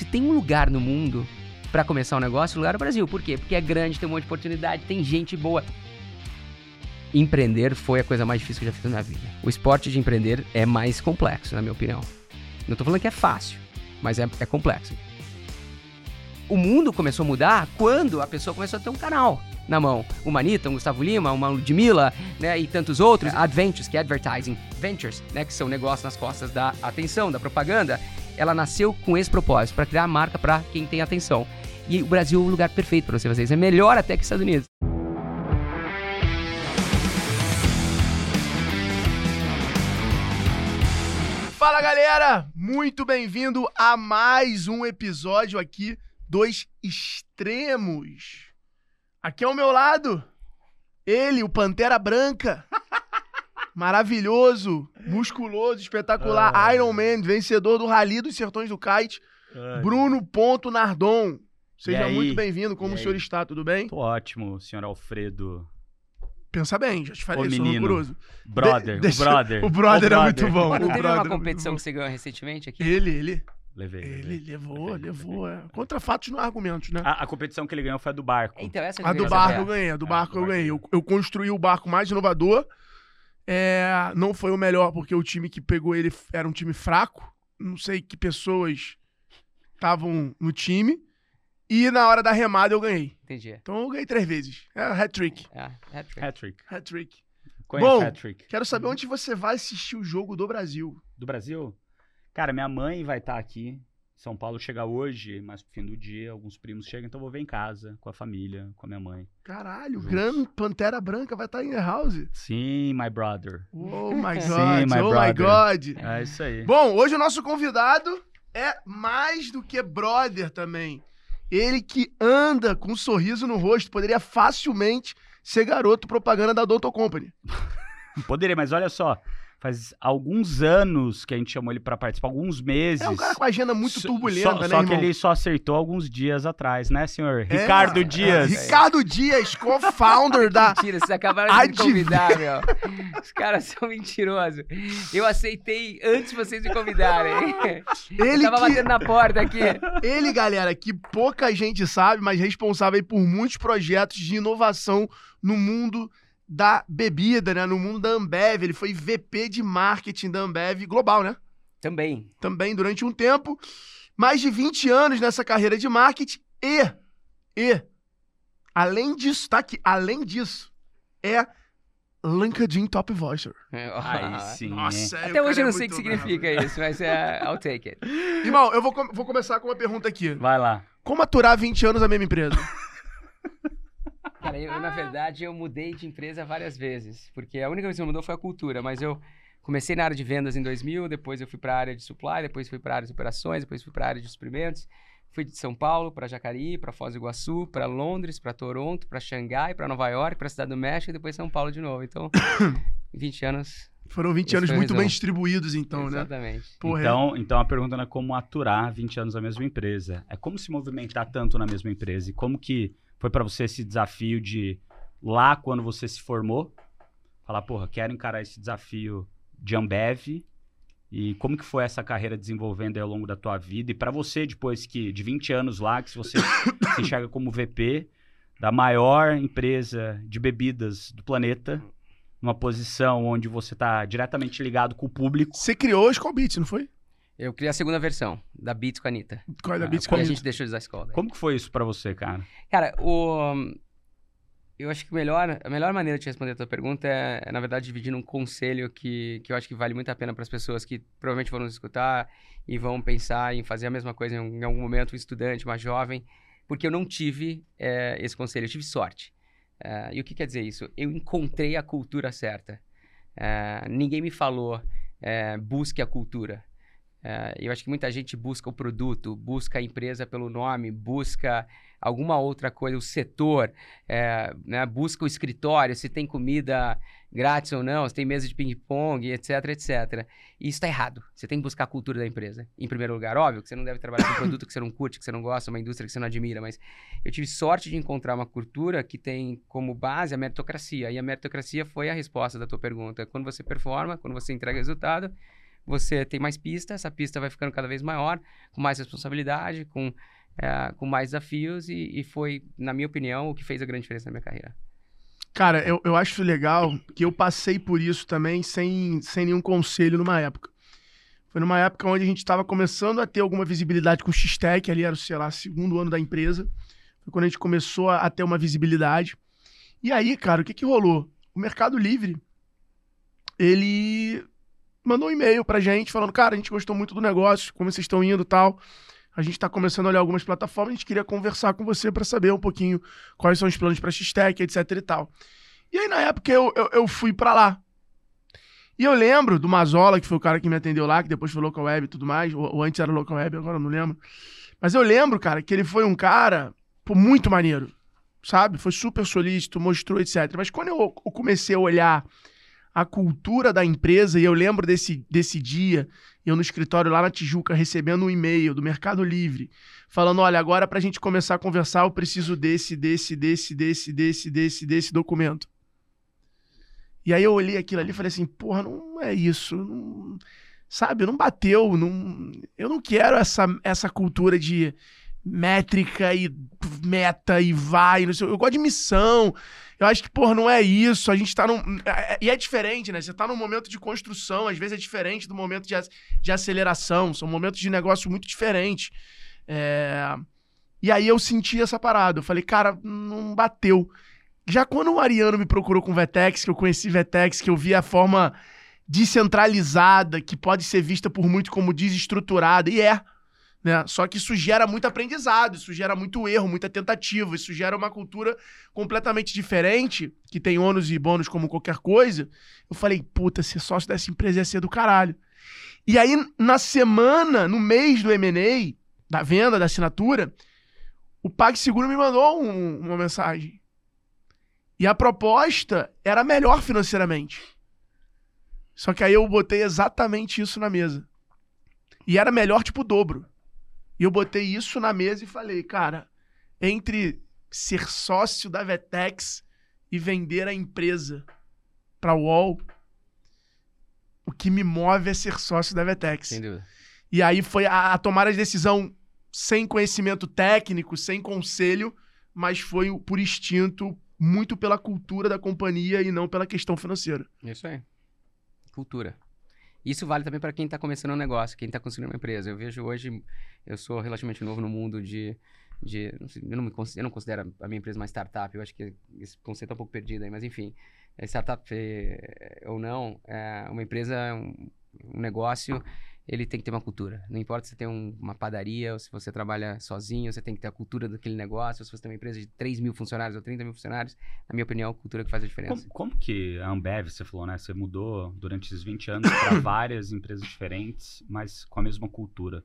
Se tem um lugar no mundo para começar um negócio, o lugar é o Brasil. Por quê? Porque é grande, tem um monte de oportunidade, tem gente boa. Empreender foi a coisa mais difícil que eu já fiz na minha vida. O esporte de empreender é mais complexo, na minha opinião. Não tô falando que é fácil, mas é, é complexo. O mundo começou a mudar quando a pessoa começou a ter um canal na mão. Uma Anitta, um Gustavo Lima, uma Ludmilla, né, e tantos outros. Adventures, que é advertising. Ventures, né, que são negócios nas costas da atenção, da propaganda. Ela nasceu com esse propósito, para criar marca para quem tem atenção. E o Brasil é o lugar perfeito para você fazer. É melhor até que os Estados Unidos. Fala galera, muito bem-vindo a mais um episódio aqui dos Extremos. Aqui ao meu lado, ele, o Pantera Branca. Maravilhoso, musculoso, espetacular, Ah. Iron Man, vencedor do Rally dos Sertões do Kite, Ai, Bruno Ponto Nardon. Seja muito bem-vindo, como E o senhor aí? está, tudo bem? Tô ótimo, senhor Alfredo. Pensa bem, já te falei, Ô, sou menino. rigoroso. Brother, De- deixa- o brother. o brother é muito bom. Não o teve uma é competição bom. que você ganhou recentemente aqui? Ele, ele, Levei. ele levei. levou, Levei, levou. levei. é. Contra fatos não há argumentos, né? A, a competição que ele ganhou foi a do barco. Então, essa A eu do barco eu ganhei, a do Ah, barco eu ganhei. Eu, eu construí o barco mais inovador. É, não foi o melhor, porque o time que pegou ele era um time fraco. Não sei que pessoas estavam no time. E na hora da remada eu ganhei. Entendi. Então eu ganhei três vezes. É hat-trick. É, hat-trick. Hat-trick. Hat-trick. Bom, hat-trick? Quero saber onde você vai assistir o jogo do Brasil. Do Brasil? Cara, minha mãe vai estar aqui. São Paulo chega hoje, mas pro fim do dia, alguns primos chegam, então eu vou ver em casa, com a família, com a minha mãe. Caralho, o Juntos. Gran Pantera Branca vai estar em The House. Sim, my brother. Oh my God, Sim, my oh my brother. God. É isso aí. Bom, hoje o nosso convidado é mais do que brother também. Ele que anda com um sorriso no rosto, poderia facilmente ser garoto propaganda da Doutor Company. Poderia, mas olha só. Faz alguns anos que a gente chamou ele pra participar, alguns meses. É um cara com a agenda muito turbulenta, só, né, Só irmão? que ele só acertou alguns dias atrás, né, senhor? É, Ricardo é, Dias. Ricardo Dias, co-founder da... Mentira, vocês acabaram de me convidar, meu. Os caras são mentirosos. Eu aceitei antes de vocês me convidarem. Ele Eu tava que... batendo na porta aqui. Ele, galera, que pouca gente sabe, mas responsável aí por muitos projetos de inovação no mundo da bebida, né? No mundo da Ambev. Ele foi VP de marketing da Ambev global, né? Também. Também durante um tempo. Mais de 20 anos nessa carreira de marketing e, e, além disso, tá aqui, além disso, é LinkedIn Top Voicer. Aí sim. Nossa, é, Até hoje eu é não sei o que significa bravo. isso, mas é, I'll take it. Irmão, eu vou, vou começar com uma pergunta aqui. Vai lá. Como aturar 20 anos a mesma empresa? Cara, eu, na verdade, eu mudei de empresa várias vezes, porque a única coisa que mudou foi a cultura, mas eu comecei na área de vendas em 2000, depois eu fui para a área de supply, depois fui para a área de operações, depois fui para a área de suprimentos, fui de São Paulo para Jacareí, para Foz do Iguaçu, para Londres, para Toronto, para Xangai, para Nova York, para Cidade do México e depois São Paulo de novo. Então, 20 anos. Foram 20 Esse anos muito bem distribuídos, então, né? Exatamente. Porra, Então, então a pergunta não é como aturar 20 anos na mesma empresa. É como se movimentar tanto na mesma empresa. E como que foi pra você esse desafio de lá quando você se formou, falar, porra, quero encarar esse desafio de Ambev. E como que foi essa carreira desenvolvendo ao longo da tua vida? E pra você, depois que de 20 anos lá, que você se enxerga como VP da maior empresa de bebidas do planeta, numa posição onde você tá diretamente ligado com o público. Você criou a Beats, não foi? Eu criei a segunda versão da Beats com a Anitta. Qual é da Ah, Beats E com a a gente deixou de usar a escola. daí. Como que foi isso pra você, cara? Cara, o... eu acho que melhor, a melhor maneira de responder a tua pergunta é, é, na verdade, dividir num conselho que, que eu acho que vale muito a pena para as pessoas que provavelmente vão nos escutar e vão pensar em fazer a mesma coisa em, em algum momento, um estudante, uma jovem, porque eu não tive eh, esse conselho, eu tive sorte. Eh, e o que quer dizer isso? Eu encontrei a cultura certa. Eh, ninguém me falou, eh, busque a cultura. Eh, eu acho que muita gente busca o produto, busca a empresa pelo nome, busca alguma outra coisa, o setor, é, né, busca o escritório, se tem comida grátis ou não, se tem mesa de ping-pong, etc, etc. E isso está errado. Você tem que buscar a cultura da empresa. Em primeiro lugar, óbvio que você não deve trabalhar com um produto que você não curte, que você não gosta, uma indústria que você não admira, mas eu tive sorte de encontrar uma cultura que tem como base a meritocracia. E a meritocracia foi a resposta da tua pergunta. Quando você performa, quando você entrega resultado, você tem mais pista, essa pista vai ficando cada vez maior, com mais responsabilidade, com, é, com mais desafios, e, e foi, na minha opinião, o que fez a grande diferença na minha carreira. Cara, eu, eu acho legal que eu passei por isso também sem, sem nenhum conselho numa época. Foi numa época onde a gente estava começando a ter alguma visibilidade com o X-Tech, ali era, sei lá, segundo ano da empresa. Foi quando a gente começou a, a ter uma visibilidade. E aí, cara, o que que rolou? O Mercado Livre, ele mandou um e-mail pra gente falando, cara, a gente gostou muito do negócio, como vocês estão indo e tal. A gente está começando a olhar algumas plataformas, a gente queria conversar com você para saber um pouquinho quais são os planos para X-Tech, etc e tal. E aí, na época, eu, eu, eu fui para lá. E eu lembro do Mazola, que foi o cara que me atendeu lá, que depois foi Local Web e tudo mais, ou, ou antes era Local Web, agora não lembro. Mas eu lembro, cara, que ele foi um cara pô, muito maneiro, sabe? Foi super solícito, mostrou, etc. Mas quando eu comecei a olhar a cultura da empresa, e eu lembro desse, desse dia, eu no escritório lá na Tijuca, recebendo um e-mail do Mercado Livre, falando: olha, agora para a gente começar a conversar, eu preciso desse, desse, desse, desse, desse, desse, desse documento. E aí eu olhei aquilo ali e falei assim: porra, não é isso. Não, sabe, não bateu. Não, eu não quero essa, essa cultura de métrica e meta e vai. Eu gosto de missão. Eu acho que, porra, não é isso. A gente tá num. É, é, e é diferente, né? Você tá num momento de construção, às vezes é diferente do momento de, de aceleração. São momentos de negócio muito diferentes. É... E aí eu senti essa parada. Eu falei, cara, não bateu. Já quando o Ariano me procurou com Vetex, que eu conheci Vetex, que eu vi a forma descentralizada, que pode ser vista por muito como desestruturada, e é. Né? Só que isso gera muito aprendizado, isso gera muito erro, muita tentativa, isso gera uma cultura completamente diferente, que tem ônus e bônus como qualquer coisa. Eu falei, puta, ser sócio dessa empresa ia ser do caralho. E aí, na semana, no mês do M&A, da venda, da assinatura, o PagSeguro me mandou um, uma mensagem. E a proposta era melhor financeiramente. Só que aí eu botei exatamente isso na mesa. E era melhor, tipo, o dobro. E eu botei isso na mesa e falei, cara, entre ser sócio da Vetex e vender a empresa para o UOL, o que me move é ser sócio da Vetex. Sem dúvida. E aí foi a, a tomar a decisão sem conhecimento técnico, sem conselho, mas foi por instinto, muito pela cultura da companhia e não pela questão financeira. Isso aí. Cultura. Isso vale também para quem está começando um negócio, quem está construindo uma empresa. Eu vejo hoje, eu sou relativamente novo no mundo de. de eu, não me, eu não considero a minha empresa uma startup, eu acho que esse conceito é um pouco perdido aí, mas enfim, é startup é, ou não, é uma empresa, um, um negócio ele tem que ter uma cultura. Não importa se você tem um, uma padaria ou se você trabalha sozinho, você tem que ter a cultura daquele negócio. Ou se você tem uma empresa de 3 mil funcionários ou 30 mil funcionários, na minha opinião, a cultura que faz a diferença. Como, como que a Ambev, você falou, né? Você mudou durante esses 20 anos para várias empresas diferentes, mas com a mesma cultura.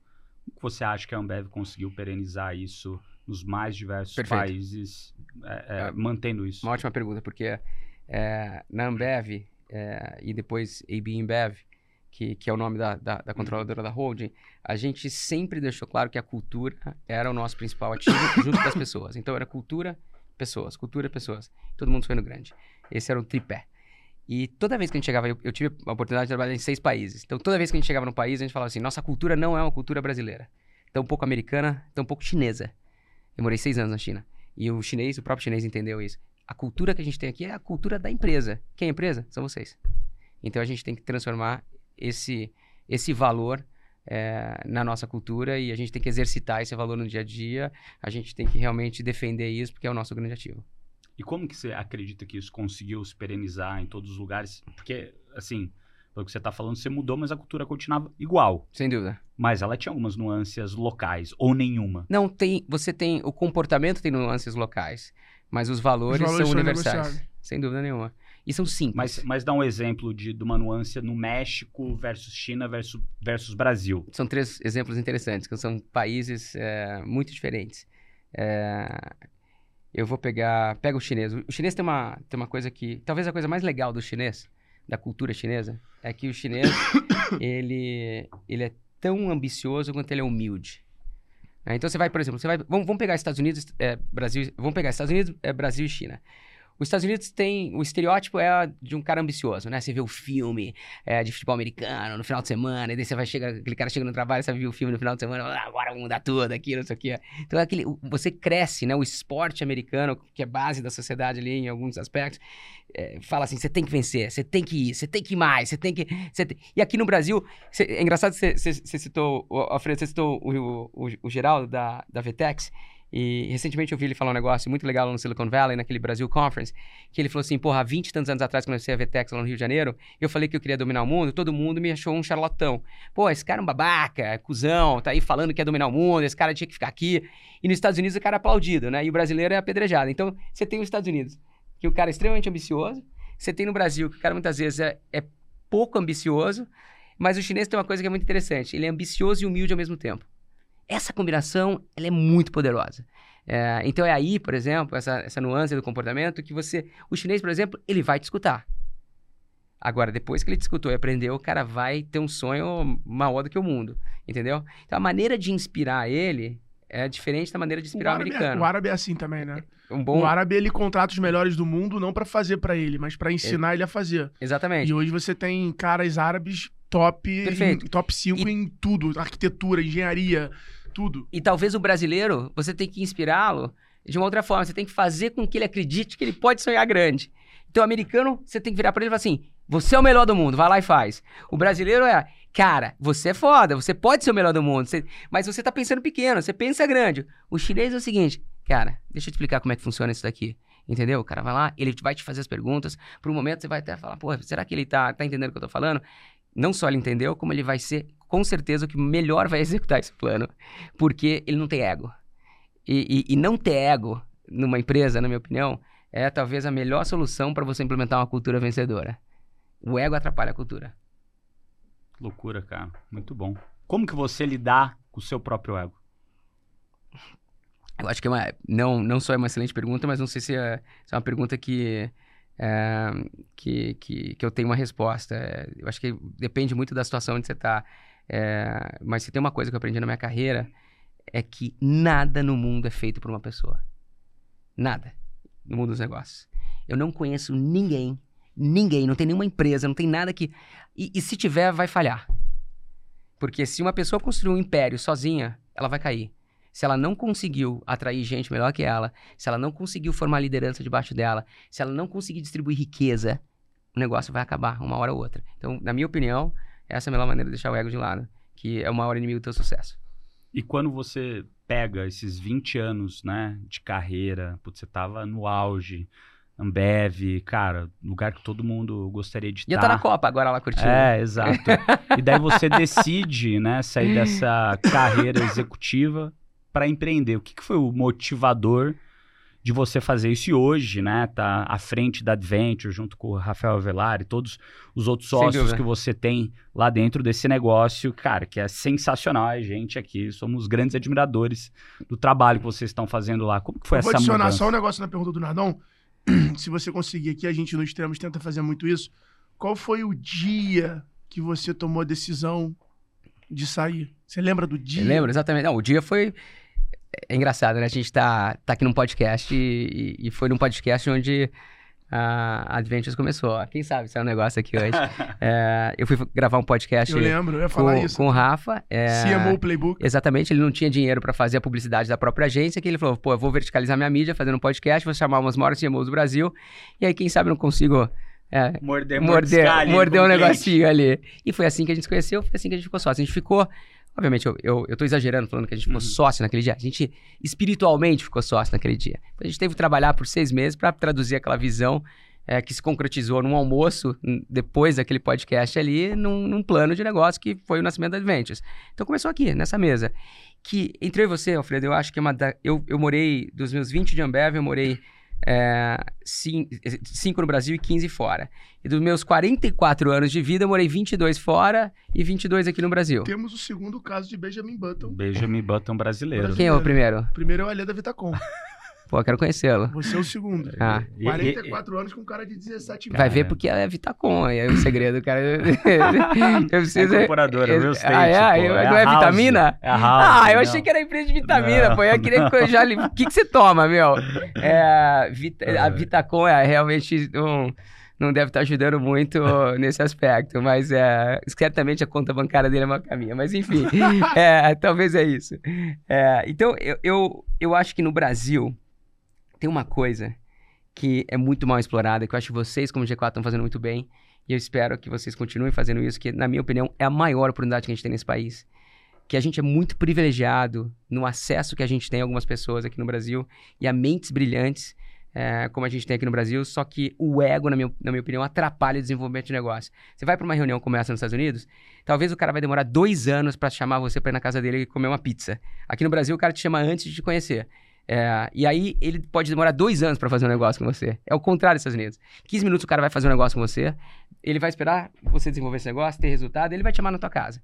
Como você acha que a Ambev conseguiu perenizar isso nos mais diversos Perfeito. países, é, é, é, mantendo isso? Uma ótima pergunta, porque é, na Ambev é, e depois AB InBev, que, que é o nome da, da, da controladora da holding, a gente sempre deixou claro que a cultura era o nosso principal ativo junto com as pessoas. Então era cultura, pessoas, cultura, pessoas. Todo mundo foi no grande. Esse era o tripé. E toda vez que a gente chegava, eu, eu, tive a oportunidade de trabalhar em seis países. Então toda vez que a gente chegava no país, a gente falava assim: nossa cultura não é uma cultura brasileira. Tão pouco americana, tão pouco chinesa. Eu morei seis anos na China. E o chinês, o próprio chinês entendeu isso. A cultura que a gente tem aqui é a cultura da empresa. Quem é a empresa? São vocês. Então a gente tem que transformar esse, esse valor é, na nossa cultura e a gente tem que exercitar esse valor no dia a dia. A gente tem que realmente defender isso porque é o nosso grande ativo. E como que você acredita que isso conseguiu se perenizar em todos os lugares? Porque, assim, pelo que você está falando, você mudou, mas a cultura continuava igual. Sem dúvida. Mas ela tinha algumas nuances locais, ou nenhuma. Não, tem. Você tem. O comportamento tem nuances locais, mas os valores, os valores são, são universais. Sem dúvida nenhuma. E são simples. Mas, mas dá um exemplo de, de uma nuance no México versus China versus, versus Brasil. São três exemplos interessantes, que são países é, muito diferentes. É, eu vou pegar... Pega o chinês. O chinês tem uma, tem uma coisa que... Talvez a coisa mais legal do chinês, da cultura chinesa, é que o chinês, ele, ele é tão ambicioso quanto ele é humilde. É, então você vai, por exemplo, você vai, vamos, vamos pegar Estados Unidos, é, Brasil, vamos pegar Estados Unidos, é, Brasil e China. Os Estados Unidos tem. O estereótipo é de um cara ambicioso, né? Você vê o filme é, de futebol americano no final de semana, e daí você vai chegar, aquele cara chega no trabalho, você viu o filme no final de semana, ah, agora vamos mudar tudo aqui, não sei o quê. Então é aquele. Você cresce, né? O esporte americano, que é base da sociedade ali em alguns aspectos, é, fala assim: você tem que vencer, você tem que ir, você tem que ir mais, você tem que. Tem... E aqui no Brasil, cê, é engraçado que você citou, o Alfredo, você citou o, o, o Geraldo da, da Vetex. E recentemente eu vi ele falar um negócio muito legal no Silicon Valley, naquele Brasil Conference, que ele falou assim: porra, há 20 e tantos anos atrás, quando eu comecei a VTEX lá no Rio de Janeiro, eu falei que eu queria dominar o mundo, todo mundo me achou um charlatão. Pô, esse cara é um babaca, é cuzão, tá aí falando que quer dominar o mundo, esse cara tinha que ficar aqui. E nos Estados Unidos o cara é aplaudido, né? E o brasileiro é apedrejado. Então, você tem os Estados Unidos, que o cara é extremamente ambicioso, você tem no Brasil, que o cara muitas vezes é, é pouco ambicioso, mas o chinês tem uma coisa que é muito interessante: ele é ambicioso e humilde ao mesmo tempo. Essa combinação, ela é muito poderosa. É, então é aí, por exemplo, essa, essa nuance do comportamento que você... O chinês, por exemplo, ele vai te escutar. Agora, depois que ele te escutou e aprendeu, o cara vai ter um sonho maior do que o mundo, entendeu? Então, a maneira de inspirar ele é diferente da maneira de inspirar o, o é- americano. O árabe é assim também, né? Um bom... O árabe, ele contrata os melhores do mundo não para fazer para ele, mas para ensinar é... ele a fazer. Exatamente. E hoje você tem caras árabes top, em, top 5 e... em tudo. Arquitetura, engenharia, tudo. E talvez o brasileiro, você tem que inspirá-lo de uma outra forma. Você tem que fazer com que ele acredite que ele pode sonhar grande. Então, o americano, você tem que virar para ele e falar assim: você é o melhor do mundo, vai lá e faz. O brasileiro é, cara, você é foda, você pode ser o melhor do mundo, você... mas você tá pensando pequeno, você pensa grande. O chinês é o seguinte, cara, deixa eu te explicar como é que funciona isso daqui. Entendeu? O cara vai lá, ele vai te fazer as perguntas. Por um momento você vai até falar, pô, será que ele tá, tá entendendo o que eu tô falando? Não só ele entendeu, como ele vai ser com certeza o que melhor vai executar esse plano, porque ele não tem ego. E, e, e não ter ego numa empresa, na minha opinião, é talvez a melhor solução para você implementar uma cultura vencedora. O ego atrapalha a cultura. Loucura, cara. Muito bom. Como que você lidar com o seu próprio ego? Eu acho que é uma, não, não só é uma excelente pergunta, mas não sei se é, se é uma pergunta que é, que, que, que eu tenho uma resposta. É, eu acho que depende muito da situação onde você está. É, mas se tem uma coisa que eu aprendi na minha carreira, é que nada no mundo é feito por uma pessoa. Nada no mundo dos negócios. Eu não conheço ninguém, ninguém, não tem nenhuma empresa, não tem nada que. E, e se tiver, vai falhar. Porque se uma pessoa construir um império sozinha, ela vai cair se ela não conseguiu atrair gente melhor que ela, se ela não conseguiu formar liderança debaixo dela, se ela não conseguir distribuir riqueza, o negócio vai acabar uma hora ou outra. Então, na minha opinião, essa é a melhor maneira de deixar o ego de lado, que é o maior inimigo do teu sucesso. E quando você pega esses 20 anos, né, de carreira, putz, você tava no auge, Ambev, cara, lugar que todo mundo gostaria de estar. Ia estar tá na Copa agora lá curtindo. É, exato. e daí você decide, né, sair dessa carreira executiva para empreender? O que, que foi o motivador de você fazer isso e hoje, né? Tá à frente da Adventure, junto com o Rafael Avelar e todos os outros sócios que você tem lá dentro desse negócio, cara, que é sensacional. A gente aqui somos grandes admiradores do trabalho que vocês estão fazendo lá. Como que foi Eu essa mudança? Vou adicionar mudança? só um negócio na pergunta do Nardão. Se você conseguir aqui, a gente no Extremos tenta fazer muito isso. Qual foi o dia que você tomou a decisão de sair? Você lembra do dia? Eu lembro, exatamente. Não, o dia foi é engraçado, né? A gente tá, tá aqui num podcast e, e foi num podcast onde a Adventures começou. Quem sabe se é um negócio aqui hoje. é, eu fui gravar um podcast. Eu lembro, eu ia falar com, isso. Com o Rafa. É, CMO Playbook. Exatamente, ele não tinha dinheiro para fazer a publicidade da própria agência, que ele falou: pô, eu vou verticalizar minha mídia fazendo um podcast, vou chamar umas maiores CMOs do Brasil, e aí quem sabe não consigo. É, morder, morder, morder um negocinho ali. E foi assim que a gente se conheceu, foi assim que a gente ficou sócio. A gente ficou Obviamente, eu, eu, eu tô exagerando falando que a gente ficou uhum. sócio naquele dia. A gente espiritualmente ficou sócio naquele dia. A gente teve que trabalhar por seis meses para traduzir aquela visão é, que se concretizou num almoço, depois daquele podcast ali, num, num, plano de negócio que foi o nascimento da Adventures. Então começou aqui, nessa mesa. Que entre eu e você, Alfredo, eu acho que é uma da, eu, eu morei, dos meus 20 de Ambev, eu morei é, 5 no Brasil e 15 fora. E dos meus 44 anos de vida, eu morei 22 fora e 22 aqui no Brasil. Temos o segundo caso de Benjamin Button. Benjamin Button brasileiro. Quem é o primeiro? Primeiro é o Alê da Vitacom. Pô, quero conhecê-lo. Você é o segundo. Ah. E- e- 44 anos com um cara de 17 Vai ver é. porque ela é Vitacom, aí é o segredo, cara. Eu preciso... É incorporadora, real estate, Ah, é? pô. não É é, House. vitamina? É a House, ah, eu não. achei que era empresa de vitamina, Não. pô. Eu queria que eu já... li- O que, que você toma, meu? É, Vita- A Vitacom é realmente um... Não deve estar ajudando muito nesse aspecto, mas é, certamente a conta bancária dele é uma caminha. Mas enfim, é, talvez é isso. É, então, eu, eu, eu acho que no Brasil tem uma coisa que é muito mal explorada, que eu acho que vocês, como G4, estão fazendo muito bem. E eu espero que vocês continuem fazendo isso, que, na minha opinião, é a maior oportunidade que a gente tem nesse país. Que a gente é muito privilegiado no acesso que a gente tem a algumas pessoas aqui no Brasil e a mentes brilhantes, é, como a gente tem aqui no Brasil, só que o ego, na minha, na minha opinião, atrapalha o desenvolvimento de negócio. Você vai para uma reunião como essa nos Estados Unidos, talvez o cara vai demorar dois anos para chamar você para ir na casa dele e comer uma pizza. Aqui no Brasil, o cara te chama antes de te conhecer. É, e aí ele pode demorar dois anos para fazer um negócio com você. É o contrário dos Estados Unidos. 15 minutos o cara vai fazer um negócio com você, ele vai esperar você desenvolver esse negócio, ter resultado, ele vai te chamar na tua casa.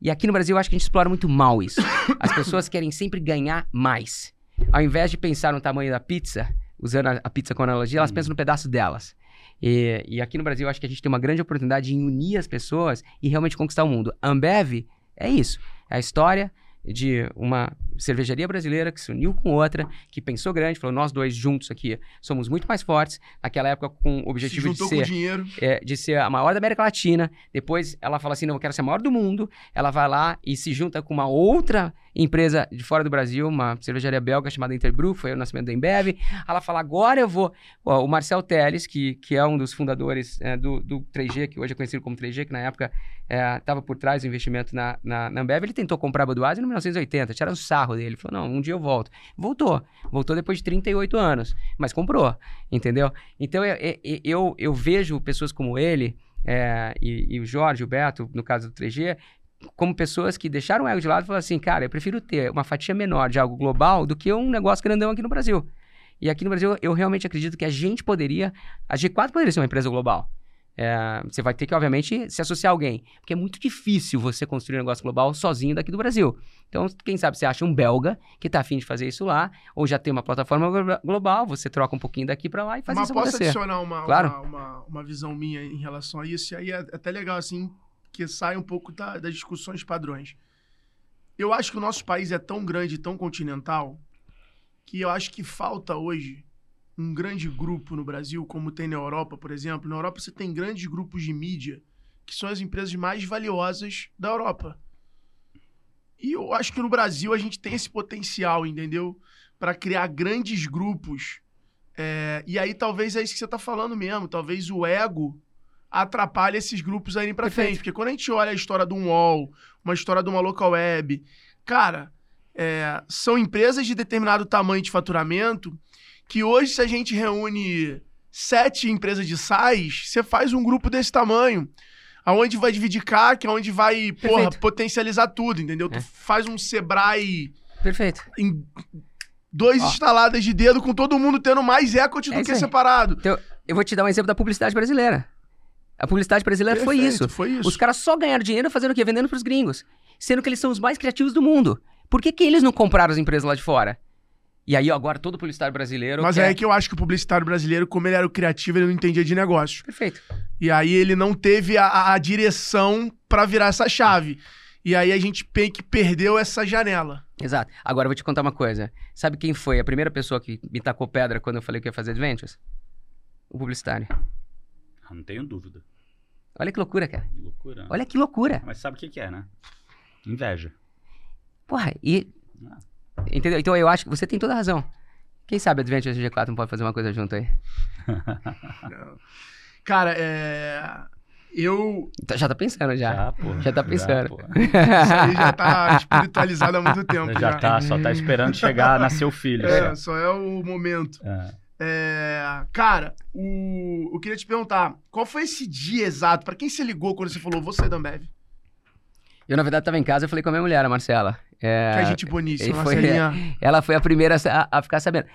E aqui no Brasil eu acho que a gente explora muito mal isso. As pessoas querem sempre ganhar mais. Ao invés de pensar no tamanho da pizza, usando a, a pizza como analogia, elas pensam no pedaço delas. E, e aqui no Brasil eu acho que a gente tem uma grande oportunidade em unir as pessoas e realmente conquistar o mundo. A Ambev é isso. É a história de uma cervejaria brasileira que se uniu com outra, que pensou grande, falou: nós dois juntos aqui somos muito mais fortes. Naquela época, com o Se objetivo de juntou com ser dinheiro. é, de ser a maior da América Latina. Depois ela fala assim: não, eu quero ser a maior do mundo. Ela vai lá e se junta com uma outra empresa de fora do Brasil, uma cervejaria belga chamada Interbrew, foi o nascimento da Embev. Ela fala: agora eu vou. Ó, o Marcel Teles, que, que é um dos fundadores é, do, do 3G, que hoje é conhecido como 3G, que na época estava por trás do investimento na, na, na Ambev, ele tentou comprar a Budweiser em 1980, tiraram o sarro dele. Ele falou: não, um dia eu volto. Voltou. Voltou depois de 38 anos, mas comprou, entendeu? Então eu, eu, eu vejo pessoas como ele, é, e, e o Jorge, o Beto, no caso do 3G, como pessoas que deixaram o ego de lado e falaram assim, cara, eu prefiro ter uma fatia menor de algo global do que um negócio grandão aqui no Brasil. E aqui no Brasil, eu realmente acredito que a gente poderia, a G4 poderia ser uma empresa global. É, você vai ter que, obviamente, se associar a alguém. Porque é muito difícil você construir um negócio global sozinho daqui do Brasil. Então, quem sabe você acha um belga que está afim de fazer isso lá, ou já tem uma plataforma glo- global, você troca um pouquinho daqui para lá e faz Mas isso posso acontecer. adicionar uma, Claro. uma, uma, uma visão minha em relação a isso? E aí é até legal, assim, que sai um pouco da- das discussões padrões. Eu acho que o nosso país é tão grande e tão continental que eu acho que falta hoje um grande grupo no Brasil, como tem na Europa, por exemplo. Na Europa você tem grandes grupos de mídia, que são as empresas mais valiosas da Europa. E eu acho que no Brasil a gente tem esse potencial, entendeu? Para criar grandes grupos. É, e aí talvez é isso que você tá falando mesmo. Talvez o ego atrapalhe esses grupos a irem pra Perfeito. frente. Porque quando a gente olha a história de um UOL, uma história de uma local web, cara, é, são empresas de determinado tamanho de faturamento que hoje, se a gente reúne sete empresas de SaaS, você faz um grupo desse tamanho. Aonde vai dividir CAC, aonde vai, porra, potencializar tudo, entendeu? É. Tu faz um Sebrae Perfeito. em dois Ó. instaladas de dedo, com todo mundo tendo mais equity É do que aí. separado. Eu vou te dar um exemplo da publicidade brasileira. A publicidade brasileira foi Perfeito, isso. Foi isso. Os caras só ganharam dinheiro fazendo o quê? Vendendo pros gringos. Sendo que eles são os mais criativos do mundo. Por que, que eles não compraram as empresas lá de fora? E aí, agora, todo publicitário brasileiro. Mas quer... é aí que eu acho que o publicitário brasileiro, como ele era o criativo, ele não entendia de negócio. Perfeito. E aí ele não teve a- a, direção pra virar essa chave. E aí a gente meio que perdeu essa janela. Exato. Agora eu vou te contar uma coisa. Sabe quem foi a primeira pessoa que me tacou pedra quando eu falei que ia fazer Adventures? O publicitário. Ah, Não tenho dúvida. Olha que loucura, cara. Que loucura. Olha que loucura. Mas sabe o que, que é, né? Inveja. Porra, e. Ah. Entendeu? Então eu acho que você tem toda a razão. Quem sabe Adventures e G4 não pode fazer uma coisa junto aí? Cara, é. Eu. Tá- Já tá pensando já. Já, pô. Já tá pensando. pô. Isso aí já tá espiritualizado há muito tempo. Já tá, só tá esperando chegar, nascer o filho. É, só. só é o momento. É. É, cara, o, eu queria te perguntar, qual foi esse dia exato? Pra quem você ligou quando você falou, vou sair da Ambev? Eu, na verdade, tava em casa, eu falei com a minha mulher, a Marcela. É, Que a gente boníssima, foi- Marcelinha. Ela foi a primeira a, a ficar sabendo.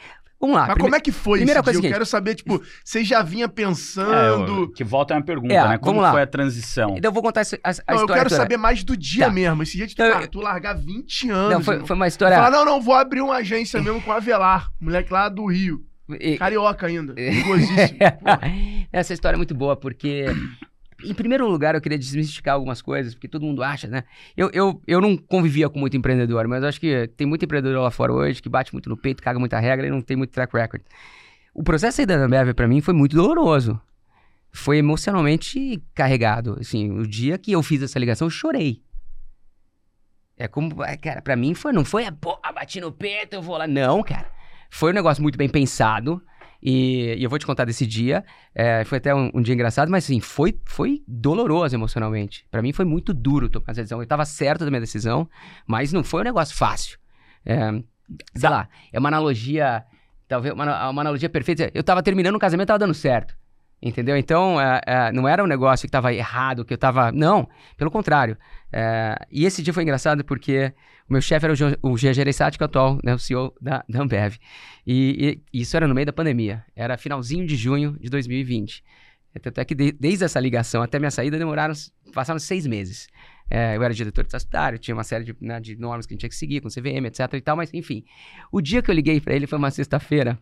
Vamos lá. Mas prime- como é que foi primeira esse coisa dia? Eu quero saber, tipo, você já vinha É, pensando... eu- que volta a minha pergunta, É, né? Como vamos lá. foi a transição? Então eu vou contar essa- a, a Não, história eu quero toda. saber mais do dia Tá. mesmo. Esse dia de tu, Então, cara, tu largar 20 anos. Não, foi, foi uma história... Falar, não, não, vou abrir uma agência mesmo com a Avelar. Moleque lá do Rio. e- Carioca ainda. Perigosíssimo. Essa história é muito boa, porque, em primeiro lugar, eu queria desmistificar algumas coisas, porque todo mundo acha, né? Eu, eu, eu não convivia com muito empreendedor, mas acho que tem muito empreendedor lá fora hoje que bate muito no peito, caga muita regra e não tem muito track record. O processo aí da Ambev, pra mim, foi muito doloroso. Foi emocionalmente carregado. Assim, o dia que eu fiz essa ligação, eu chorei. É como, é, cara, pra mim foi, não foi, a porra, bati no peito, eu vou lá. Não, cara. Foi um negócio muito bem pensado. E, e eu vou te contar desse dia. É, foi até um, um dia engraçado, mas assim, foi, foi doloroso emocionalmente. Pra mim foi muito duro tomar essa decisão. Eu tava certo da minha decisão, mas não foi um negócio fácil. É, sei lá, é uma analogia, talvez uma, uma analogia perfeita. Eu tava terminando um casamento, tava dando certo. Entendeu? Então, é, é, não era um negócio que tava errado, que eu tava. Não, pelo contrário. É, e esse dia foi engraçado porque o meu chefe era o, o Jean é atual, né, o CEO da, da Ambev. E, e isso era no meio da pandemia. Era finalzinho de junho de 2020. Tanto é que de- desde essa ligação até minha saída demoraram, passaram seis meses. É, eu era diretor estatutário, tinha uma série de, né, de normas que a gente tinha que seguir, com CVM, etc e tal, mas enfim. O dia que eu liguei pra ele foi uma sexta-feira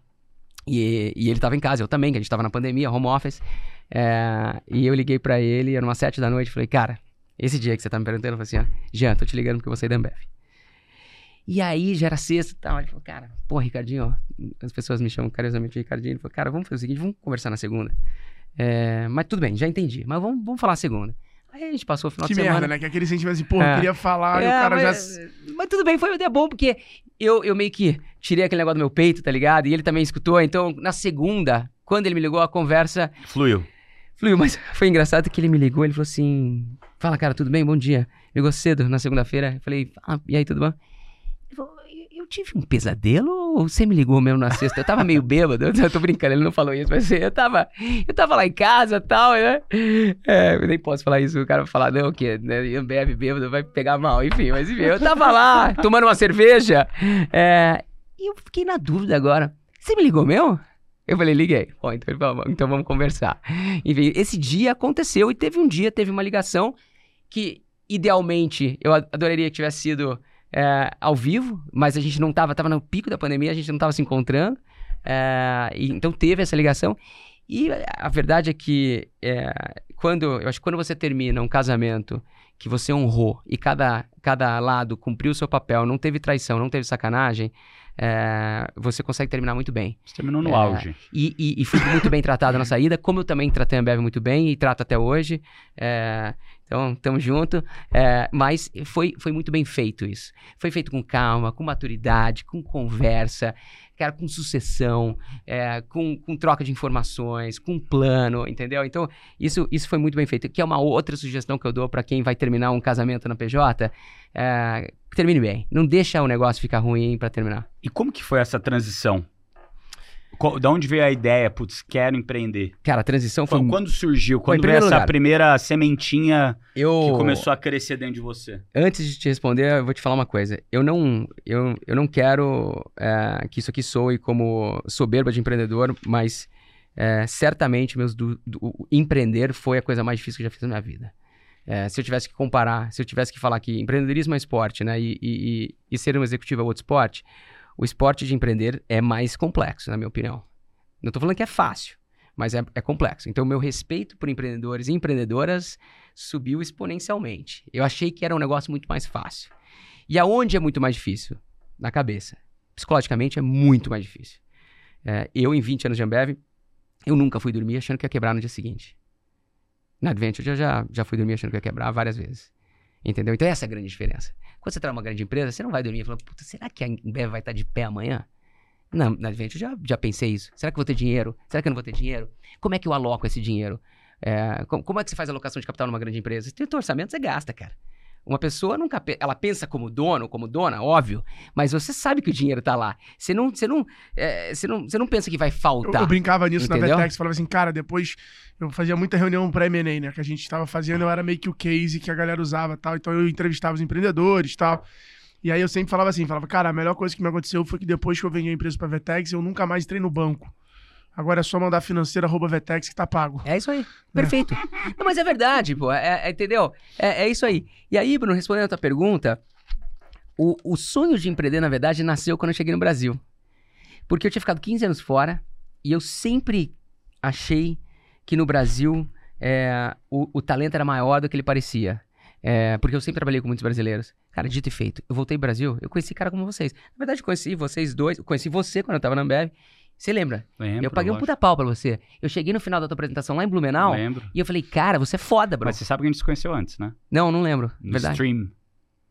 e, e ele tava em casa, eu também, que a gente tava na pandemia, home office. É, e eu liguei pra ele, era umas sete da noite, falei, cara, esse dia que você tá me perguntando, eu falei assim, ó, Jean, tô te ligando porque vou sair da Ambev. E aí, já era sexta e tal, ele falou, cara, pô, Ricardinho, ó, as pessoas me chamam carinhosamente de Ricardinho, ele falou, cara, vamos fazer o seguinte, vamos conversar na segunda. É, mas tudo bem, já entendi, mas vamos, vamos falar segunda. Aí a gente passou o final Que de semana. merda, né? Que aquele sentimento assim, pô, eu É. queria falar e o É, cara mas, já. Mas tudo bem, foi até bom, porque eu, eu meio que tirei aquele negócio do meu peito, tá ligado? E ele também escutou. Então, na segunda, quando ele me ligou, a conversa Fluiu. fluiu. Mas foi engraçado que ele me ligou, ele falou assim: Fala, cara, tudo bem? Bom dia. Ligou cedo na segunda-feira. Eu falei: Fala, e aí, tudo bom? Ele falou: "Eu- Eu tive um pesadelo ou você me ligou mesmo na sexta? Eu tava meio bêbado, eu tô brincando, ele não falou isso, mas eu tava, eu tava lá em casa e tal, né? É, eu nem posso falar isso, o cara vai falar, não, que né, bebe bêbado, vai pegar mal, enfim, mas enfim, eu tava lá, tomando uma cerveja, é, e eu fiquei na dúvida agora, você me ligou mesmo? Eu falei, liguei. Bom, então, falou, então vamos conversar. Enfim, esse dia aconteceu e teve um dia, teve uma ligação que, idealmente, eu adoraria que tivesse sido é, ao vivo, mas a gente não tava, tava no pico da pandemia, a gente não tava se encontrando. é, e então teve essa ligação. E a verdade é que é, quando, eu acho que quando você termina um casamento que você honrou e cada, cada lado cumpriu o seu papel, não teve traição, não teve sacanagem, é, você consegue terminar muito bem. Você terminou no É. auge. E, e, e fui muito bem tratado na saída, como eu também tratei a Ambev muito bem e trato até hoje. É, então, tamo junto. É, mas foi, foi muito bem feito isso. Foi feito com calma, com maturidade, com conversa, cara, com sucessão, é, com, com troca de informações, com plano, entendeu? Então, isso, isso foi muito bem feito. Que é uma outra sugestão que eu dou para quem vai terminar um casamento na PJ. É, termine bem. Não deixa o negócio ficar ruim para terminar. E como que foi essa transição? Da onde veio a ideia, putz, quero empreender? Cara, a transição foi... Quando, quando surgiu? Quando em veio essa lugar- primeira sementinha eu... que começou a crescer dentro de você? Antes de te responder, eu vou te falar uma coisa. Eu não, eu, eu não quero é, que isso aqui soe como soberba de empreendedor, mas é, certamente meus du- du- o empreender foi a coisa mais difícil que eu já fiz na minha vida. É, se eu tivesse que comparar, se eu tivesse que falar que empreendedorismo é esporte, né, e, e, e- e ser um executivo é outro esporte, o esporte de empreender é mais complexo, na minha opinião. Não estou falando que é fácil, mas é, é complexo. Então, meu respeito por empreendedores e empreendedoras subiu exponencialmente. Eu achei que era um negócio muito mais fácil. E aonde é muito mais difícil? Na cabeça. Psicologicamente é muito mais difícil. É, eu, em 20 anos de Ambev, eu nunca fui dormir achando que ia quebrar no dia seguinte. Na Adventure eu já, já fui dormir achando que ia quebrar várias vezes. Entendeu? Então essa é a grande diferença. Quando você trabalha numa grande empresa, você não vai dormir falando, puta, será que a Ambev vai estar de pé amanhã? Na, na Adventure eu já, já pensei isso. Será que eu vou ter dinheiro? Será que eu não vou ter dinheiro? Como é que eu aloco esse dinheiro? É, como, como é que você faz alocação de capital numa grande empresa? Você tem o orçamento, você gasta, cara. Uma pessoa nunca pe- ela pensa como dono, como dona, óbvio, mas você sabe que o dinheiro tá lá. Você não, você não, é, você não, você não pensa que vai Eu, faltar. eu brincava nisso na Entendeu? Vetex, falava assim, cara, depois eu fazia muita reunião pré-M&A, né, que a gente tava fazendo, eu era meio que o case que a galera usava tal, então eu entrevistava os empreendedores e tal. E aí eu sempre falava assim, falava, cara, a melhor coisa que me aconteceu foi que depois que eu vendi a empresa pra Vetex, eu nunca mais entrei no banco. Agora é só mandar financeira, arroba Vetex, que tá pago. É isso aí. Perfeito. Não, mas é verdade, pô. É, é- entendeu? É, é isso aí. E aí, Bruno, respondendo a tua pergunta, o, o sonho de empreender, na verdade, nasceu quando eu cheguei no Brasil. Porque eu tinha ficado 15 anos fora e eu sempre achei que no Brasil é, o, o talento era maior do que ele parecia. É, porque eu sempre trabalhei com muitos brasileiros. Cara, dito e feito, eu voltei ao Brasil, eu conheci cara como vocês. Na verdade, conheci vocês dois, eu conheci você quando eu tava na Ambev. Você lembra? Lembro, eu paguei um lógico. puta pau pra você. Eu cheguei no final da tua apresentação lá em Blumenau Lembro. e eu falei, cara, você é foda, bro. Mas você sabe que a gente se conheceu antes, né? Não, não lembro. No Verdade. stream.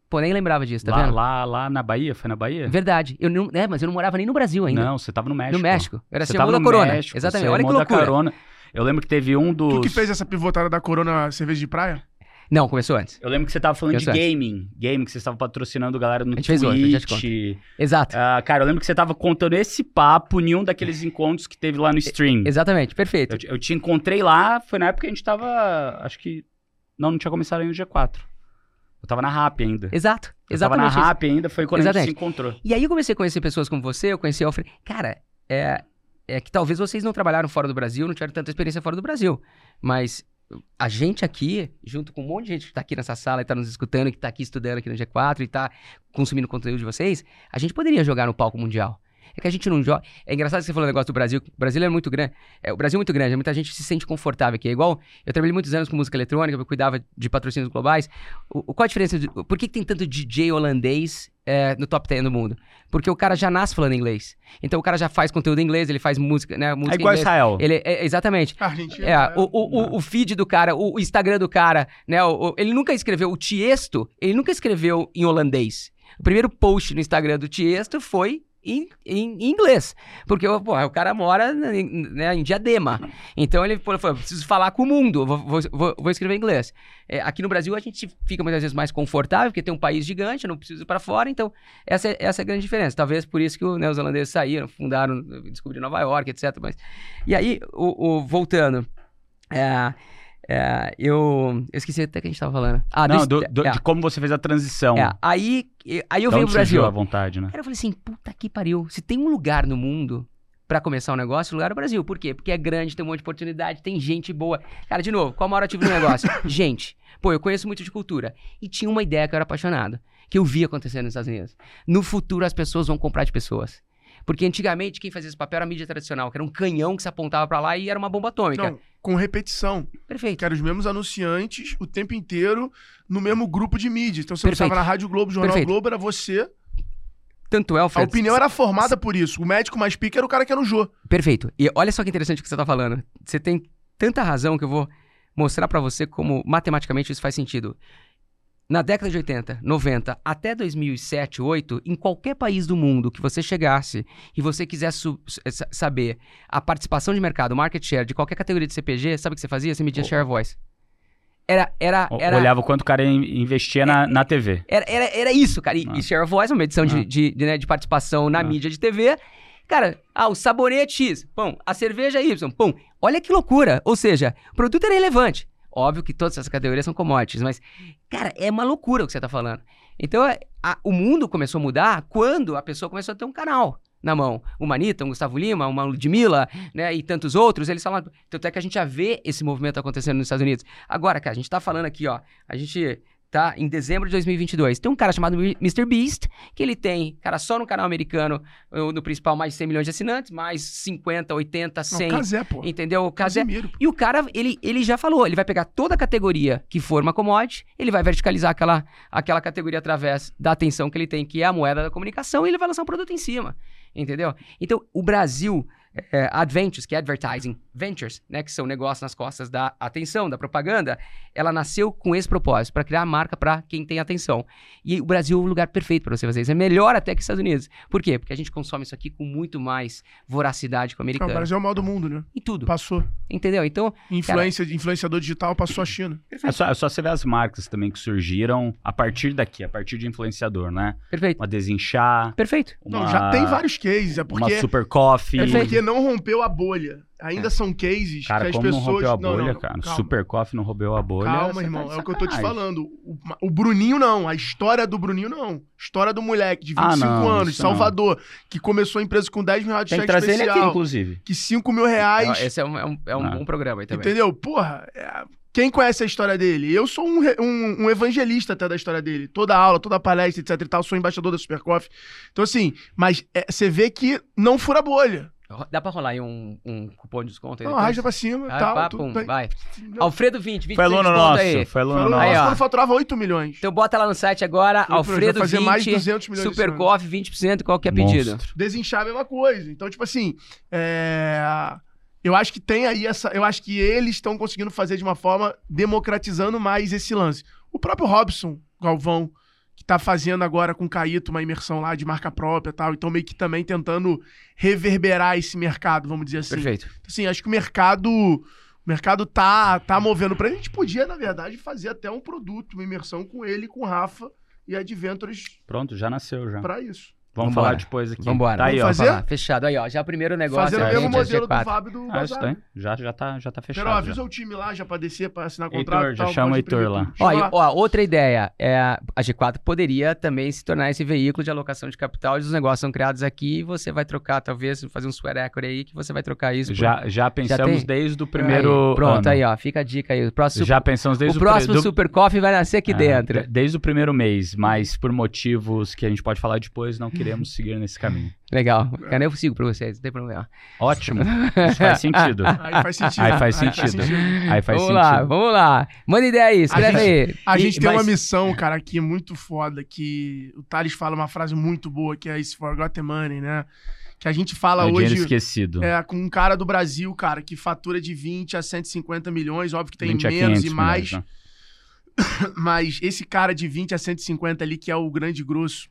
Pô, nem lembrava disso, tá lá, vendo? lá, lá na Bahia? Foi na Bahia? Verdade. Eu não, é, mas eu não morava nem no Brasil ainda. Não, você tava no México. no México. Eu era Você assim, tava da no Corona. México, Exatamente. você Olha que loucura. Corona. Eu lembro que teve um dos... Tu que fez essa pivotada da Corona cerveja de praia? Não, começou antes. Eu lembro que você tava falando Eu de gaming. Game, que você estava patrocinando galera no A gente fez outro, eu já te Twitch. Exato. Ah, cara, eu lembro que você tava contando esse papo em um daqueles encontros que teve lá no stream. Exatamente, perfeito. Eu, te- eu te encontrei lá, foi na época que a gente tava. Acho que. Não, não tinha começado ainda o G4. Eu tava na RAP ainda. Exato. Eu tava na Exatamente. RAP ainda, foi quando a gente se Exatamente. encontrou. E aí eu comecei a conhecer pessoas como você, eu conheci o Alfredo. Cara, é, é que talvez vocês não trabalharam fora do Brasil, não tiveram tanta experiência fora do Brasil. Mas a gente aqui, junto com um monte de gente que tá aqui nessa sala e tá nos escutando, que tá aqui estudando aqui no G4 e tá consumindo conteúdo de vocês, a gente poderia jogar no palco mundial. É que a gente não joga. É engraçado que você falou o negócio do Brasil. O Brasil é muito grande. É, o Brasil é muito grande, muita gente se sente confortável aqui. É igual. Eu trabalhei muitos anos com música eletrônica, eu cuidava de patrocínios globais. O, qual a diferença? De, por que, que tem tanto DJ holandês é, no top 10 do mundo? Porque o cara já nasce falando inglês. Então o cara já faz conteúdo em inglês, ele faz música, né? Música É igual. Israel. Ele, é, exatamente. Argentina. É, o, o, o, o feed do cara, o, o Instagram do cara, né? o- o- ele nunca escreveu o Tiesto, ele nunca escreveu em holandês. O primeiro post no Instagram do Tiesto foi em, em- inglês. Porque pô, o cara mora né, em Diadema. Então ele falou: preciso falar com o mundo, vou, vou, vou- escrever em inglês. É, aqui no Brasil a gente fica muitas vezes mais confortável, porque tem um país gigante, não preciso ir para fora. Então, essa é, essa é a grande diferença. Talvez por isso que os holandeses saíram, fundaram, descobriram Nova York, etc. Mas... E aí, o, o- voltando. É, é, eu, eu esqueci até que a gente tava falando. Ah, Não, desse- do- do- é, de como você fez a transição. é, aí, aí eu Da venho pro Brasil. a vontade, né? Cara, eu falei assim, puta que pariu. Se tem um lugar no mundo pra começar um negócio, o lugar é o Brasil. Por quê? Porque é grande, tem um monte de oportunidade, tem gente boa. Cara, de novo, qual o maior ativo do negócio? gente. Pô, eu conheço muito de cultura. E tinha uma ideia que eu era apaixonado, que eu vi acontecendo nos Estados Unidos. No futuro, as pessoas vão comprar de pessoas. Porque antigamente, quem fazia esse papel era a mídia tradicional, que era um canhão que se apontava pra lá e era uma bomba atômica. Não, com repetição. Perfeito. Que eram os mesmos anunciantes o tempo inteiro no mesmo grupo de mídia. Então você estava na Rádio Globo, Jornal Perfeito. Globo, era você. Tanto é, A Alfredo. opinião era formada por isso. O médico mais pica era o cara que era o Jô. Perfeito. E olha só que interessante o que você tá falando. Você tem tanta razão que eu vou mostrar pra você como matematicamente isso faz sentido. Na década de 80, 90, até 2007, 2008, em qualquer país do mundo que você chegasse e você quisesse saber a participação de mercado, market share de qualquer categoria de CPG, sabe o que você fazia? Você media Oh. share voice. Era, era, O- era, Olhava quanto o cara in- investia na, na TV. era, era, era isso, cara. E, Ah. e share voice, uma medição de, Ah. de, de, né, de participação na Ah. mídia de TV. Cara, ah, o sabonete X, pão, a cerveja Y, pão. Olha que loucura. Ou seja, o produto era relevante. Óbvio que todas essas categorias são commodities, mas, cara, é uma loucura o que você tá falando. Então, é, a- o mundo começou a mudar quando a pessoa começou a ter um canal na mão. Uma Anitta, um Gustavo Lima, uma Ludmilla, né, e tantos outros, eles falam... Tanto é que a gente já vê esse movimento acontecendo nos Estados Unidos. Agora, cara, a gente tá falando aqui, ó, a gente tá em dezembro de 2022. Tem um cara chamado Mr. Beast, que ele tem, cara, só no canal americano, no principal, mais de 100 milhões de assinantes, mais 50, 80, Não, 100, Casé, pô. entendeu? O Casé, Casemiro. pô. e o cara, ele, ele já falou, ele vai pegar toda a categoria que for uma commodity, ele vai verticalizar aquela, aquela categoria através da atenção que ele tem, que é a moeda da comunicação, e ele vai lançar um produto em cima, entendeu? Então, o Brasil, é, Adventures, que é Advertising Ventures, né, que são negócios nas costas da atenção, da propaganda, ela nasceu com esse propósito, para criar marca para quem tem atenção. E o Brasil é o lugar perfeito para você fazer isso. É melhor até que os Estados Unidos. Por quê? Porque a gente consome isso aqui com muito mais voracidade que o Cara, americano. o Brasil é o mal do mundo, né? Em tudo. Passou. Entendeu? Então, Influência, influenciador digital passou a China. É só, é só você ver as marcas também que surgiram a partir daqui, a partir de influenciador, né? perfeito. Uma Desinchar, Perfeito. uma, Não, já tem vários cases. É uma porque, Super Coffee. é porque não rompeu a bolha. Ainda são cases Cara, que as como pessoas. não rompeu a Não, bolha, não, não, cara? calma. Super Coffee não rompeu a bolha. Calma, você irmão. tá é o que eu tô te falando. O, o Bruninho não. A história do Bruninho não. História do moleque de Ah, 25 não, anos, não. Salvador, que começou a empresa com 10 mil reais de Tem que cheque trazer ele especial. aqui, inclusive. que 5 mil reais. Esse é um, é um, é um Ah. bom programa aí também. Entendeu? Porra, é, quem conhece a história dele? Eu sou um, um- um evangelista até da história dele. Toda aula, toda palestra, etc e tal, sou embaixador da Super Coffee. Então, assim, mas é, você vê que não fura bolha. Dá pra rolar aí um, um cupom de desconto aí? Não, depois? arrasta pra cima e Ah, tal. pá, tudo pum, tem- vai. Alfredo 20, 20 Foi aluno nosso, aí. foi aluno Falou, Aí, nosso. ó. quando faturava 8 milhões. Então bota lá no site agora, Vai Alfredo fazer 20, mais de 200 milhões Super. Coffee 20%, qual que é pedido? Monstro. Desinchar é a mesma coisa. Então, tipo assim, é, eu acho que tem aí essa. Eu acho que eles estão conseguindo fazer de uma forma democratizando mais esse lance. O próprio Robson Galvão, tá fazendo agora com o Caíto uma imersão lá de marca própria e tal, então meio que também tentando reverberar esse mercado, vamos dizer assim. Perfeito. Assim, acho que o mercado. O mercado tá, tá movendo pra. A gente podia, na verdade, fazer até um produto, uma imersão com ele, com o Rafa e Adventures Pronto, já nasceu já. pra isso. Vamos Vambora. falar depois aqui. Vambora. Tá aí, Vamos ó. fazer? Fechado. Aí, ó, já o primeiro negócio. Fazendo o é mesmo modelo do G4. Fábio do Ah, isso Bazar. daí. Já, já, tá, já tá fechado. Pero, já. avisa o time lá já pra descer, pra assinar Heitor, contrato e já tal. chama pode o Heitor imprimir lá. tudo. Ó, Chama e- lá. ó, outra ideia é a G4 poderia também se tornar esse veículo de alocação de capital. Os negócios são criados aqui e você vai trocar, talvez, fazer um sweat equity aí, que você vai trocar isso. por- Já, já pensamos tem? desde o Aí, primeiro Pronto, ano. aí, ó. Fica a dica aí. O próximo, Já pensamos desde o o, pri- próximo do- Super Coffee vai nascer aqui Ah, dentro. de- Desde o primeiro mês, mas por motivos que a gente pode falar depois, não queremos seguir nesse caminho. Legal. Cara, eu sigo pra vocês, não tem problema. Ótimo. Isso faz sentido. Aí faz sentido. Aí faz sentido. Aí faz vamos sentido. lá, vamos lá. Manda ideia aí, escreve A aí. A E- gente tem mas- uma missão, cara, aqui muito foda, que o Thales fala uma frase muito boa, que é esse forgotten money, né? Que a gente fala É hoje esquecido. é, com um cara do Brasil, cara, que fatura de 20 a 150 milhões, óbvio que tem 20 a menos 500 e mais, milhões, né? mas esse cara de 20 a 150 ali, que é o grande grosso,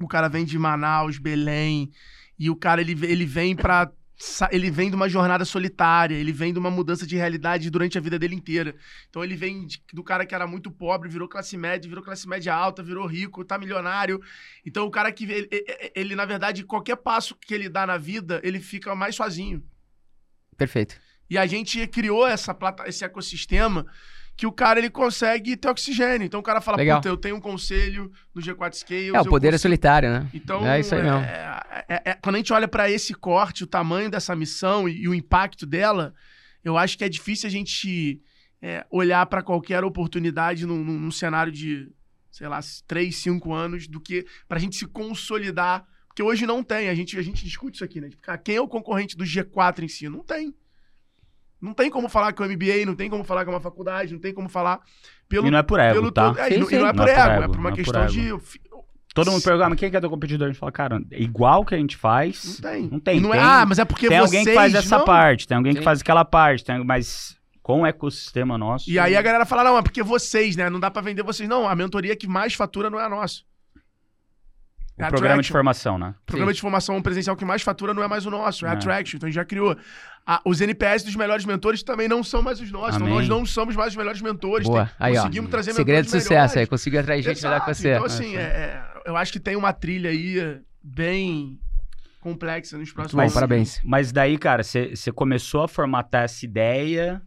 o cara vem de Manaus, Belém, e o cara, ele, ele vem pra... sa- Ele vem de uma jornada solitária, ele vem de uma mudança de realidade durante a vida dele inteira. Então ele vem de- do cara que era muito pobre, virou classe média, virou classe média alta, virou rico, tá milionário. Então o cara que, ele, ele- na verdade, qualquer passo que ele dá na vida, ele fica mais sozinho. Perfeito. E a gente criou essa esse ecossistema que o cara ele consegue ter oxigênio. Então o cara fala, Legal. puta, eu tenho um conselho no G4 Scales. É, o poder é consigo- solitário, né? Então, É isso aí mesmo. é- é- é- quando a gente olha pra esse corte, o tamanho dessa missão e, e o impacto dela, eu acho que é difícil a gente é, olhar pra qualquer oportunidade num, num- num cenário de, sei lá, 3, 5 anos, do que pra gente se consolidar. Porque hoje não tem, a gente, a gente discute isso aqui, né? Tipo, quem é o concorrente do G4 em si? Não tem. Não tem como falar que é o MBA, não tem como falar que é uma faculdade, não tem como falar pelo. E não é por ego, pelo tá? todo- é, Sim, e não, e não é sim. por ego, é por uma não é por questão ego. de. Todo mundo pergunta, mas quem que é teu competidor? A gente fala, cara, é igual que a gente faz. Não tem. Não tem. Não é, Tem- ah, mas é porque tem vocês alguém que faz essa não. parte, tem alguém que Sim. faz aquela parte, tem- mas com o ecossistema nosso. E aí a galera fala, não, é porque vocês, né? Não dá pra vender vocês. Não, a mentoria que mais fatura não é a nossa. O É programa de formação, né? O programa de formação presencial que mais fatura não é mais o nosso, é, É. Attraction. Então a gente já criou. Ah, os NPS dos melhores mentores também não são mais os nossos. Então nós não somos mais os melhores mentores. Boa. Tem- Aí, ó. conseguimos trazer Segredo de sucesso aí, melhores. conseguiu atrair gente melhor que Exato. você. Então, assim, é- é, eu acho que tem uma trilha aí é, bem complexa nos próximos Bom, Mas- parabéns. Mas daí, cara, você começou a formatar essa ideia.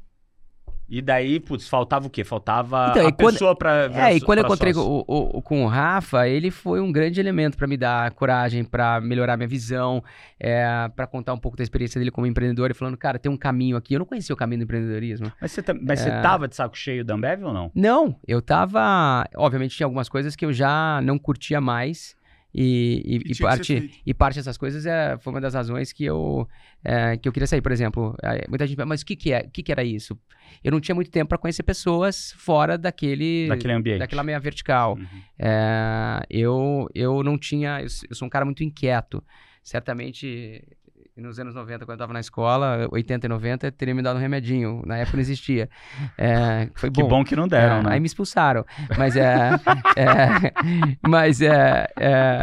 E daí, putz, faltava o quê? Faltava Então, a quando- pessoa pra. É, e quando eu encontrei o, o- com o Rafa, ele foi um grande elemento pra me dar coragem, pra melhorar minha visão, é, para contar um pouco da experiência dele como empreendedor e falando, cara, tem um caminho aqui. Eu não conhecia o caminho do empreendedorismo. Mas você mas você É. tava de saco cheio da Ambev ou não? Não, eu tava. Obviamente tinha algumas coisas que eu já não curtia mais. E, e- E e parte, e parte dessas coisas é, foi uma das razões que eu, é, que eu queria sair. Por exemplo, muita gente mas o que, que, é, o que, que era isso? Eu não tinha muito tempo para conhecer pessoas fora daquele, Daquele ambiente. daquela meia vertical. Uhum. É, eu, eu não tinha. Eu, eu sou um cara muito inquieto. Certamente E nos anos 90, quando eu tava na escola, 80 e 90, teria me dado um remedinho. Na época não existia. É, foi Que bom. bom que não deram, É, né? Aí me expulsaram. Mas é. é, mas é, é,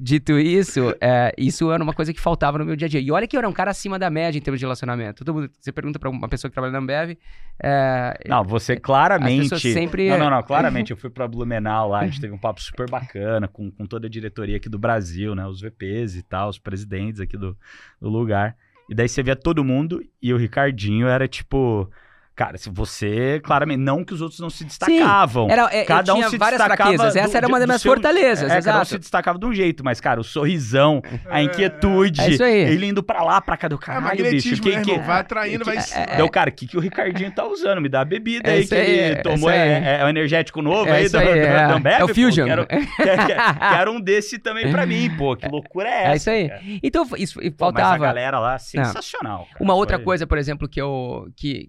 Dito isso, é, isso era uma coisa que faltava no meu dia a dia. E olha que eu era um cara acima da média em termos de relacionamento. Todo mundo, você pergunta pra uma pessoa que trabalha na Ambev. É, Não, você claramente. Sempre- Não, não, não. Claramente, eu fui pra Blumenau lá, a gente teve um papo super bacana com, com toda a diretoria aqui do Brasil, né? Os VPs e tal, os presidentes aqui do, do lugar. E daí você via todo mundo e o Ricardinho era tipo. Cara, se você, claramente, não que os outros não se destacavam. era, é, Cada um tinha se várias destacava fraquezas. Essa do- era uma das minhas seu- fortalezas. É, cada um se destacava de um jeito, mas, cara, o sorrisão, a inquietude, É isso aí. ele indo pra lá, pra cá do É caralho, magnetismo, bicho. Que, né, que? Vai atraindo, vai... É, Deu, cara, o que, que o Ricardinho tá usando? Me dá a bebida É aí que aí, ele é tomou. É, é o energético novo É aí do, aí, é. da Ambev, É o Fusion. Quero, quero, um desse também pra mim, pô. Que loucura é essa? É isso aí. cara? Então, isso Pô, mas a faltava. galera lá, sensacional. Uma outra coisa, por exemplo, que eu. Que,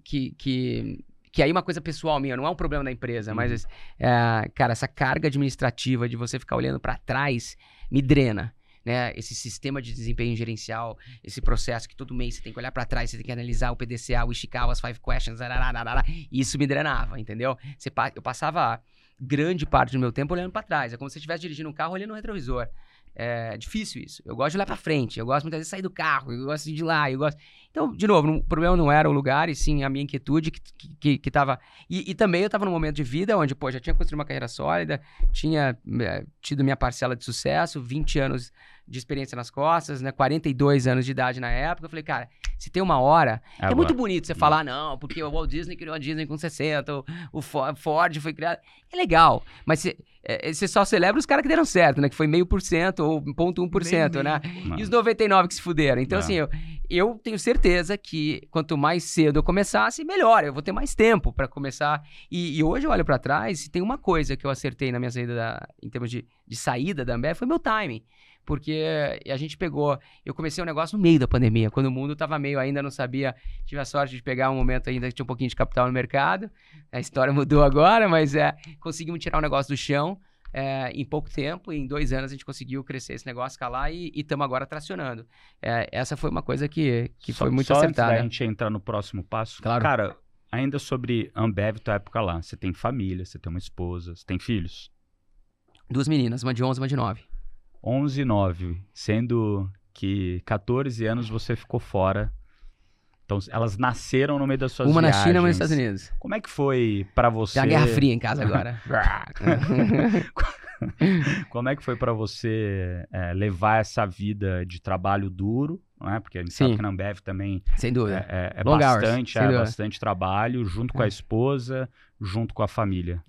que, aí é uma coisa pessoal minha, não é um problema da empresa, Uhum. mas, é, cara, essa carga administrativa de você ficar olhando pra trás me drena. Né? Esse sistema de desempenho gerencial, esse processo que todo mês você tem que olhar pra trás, você tem que analisar o PDCA, o Ishikawa, as five questions, arararara, isso me drenava, entendeu? Você, eu passava grande parte do meu tempo olhando pra trás, é como se você estivesse dirigindo um carro olhando no retrovisor. É difícil isso. Eu gosto de olhar pra frente. Eu gosto muitas vezes de sair do carro. Eu gosto de ir de lá. Eu gosto. Então, de novo, o problema não era o lugar, e sim a minha inquietude que, que, que, tava. E, e também eu tava num momento de vida onde, pô, já tinha construído uma carreira sólida, tinha eh, tido minha parcela de sucesso, 20 anos de experiência nas costas, né? 42 anos de idade na época. Eu falei, cara, se tem uma hora. É Agora. muito bonito você falar, não, porque o Walt Disney criou a Disney com 60, o, o Fo- Ford foi criado. É legal, mas você, é, você só celebra os caras que deram certo, né? Que foi meio por cento ou 0,1%, né? Não. E os 99 que se fuderam. Então, Não. assim, eu, eu tenho certeza que quanto mais cedo eu começasse, melhor. Eu vou ter mais tempo pra começar. E, e hoje eu olho pra trás e tem uma coisa que eu acertei na minha saída, da- em termos de, de saída da Ambev, foi meu timing. Porque a gente pegou. Eu comecei o negócio no meio da pandemia, quando o mundo tava meio ainda não sabia. Tive a sorte de pegar um momento ainda que tinha um pouquinho de capital no mercado. A história mudou agora, mas é, conseguimos tirar o negócio do chão. é, em pouco tempo, em dois anos, a gente conseguiu crescer esse negócio, escalar e estamos agora tracionando. É, essa foi uma coisa que, que Só- foi muito só acertada. Antes da gente entrar no próximo passo. Claro. Cara, ainda sobre Ambev, tua época lá. Você tem família, você tem uma esposa, você tem filhos. Duas meninas, uma de 11 e uma de 9. 11 e 9, sendo que 14 anos você ficou fora. Então, elas nasceram no meio das suas uma viagens. na China e uma nos Estados Unidos. Como é que foi pra você? Tem uma guerra fria em casa agora. Como é que foi pra você é, levar essa vida de trabalho duro, não é? Porque a gente sabe Sim. que na Ambev também Sem dúvida. é, é hours, bastante, sem é dúvida. bastante trabalho, junto com a É. esposa, junto com a família.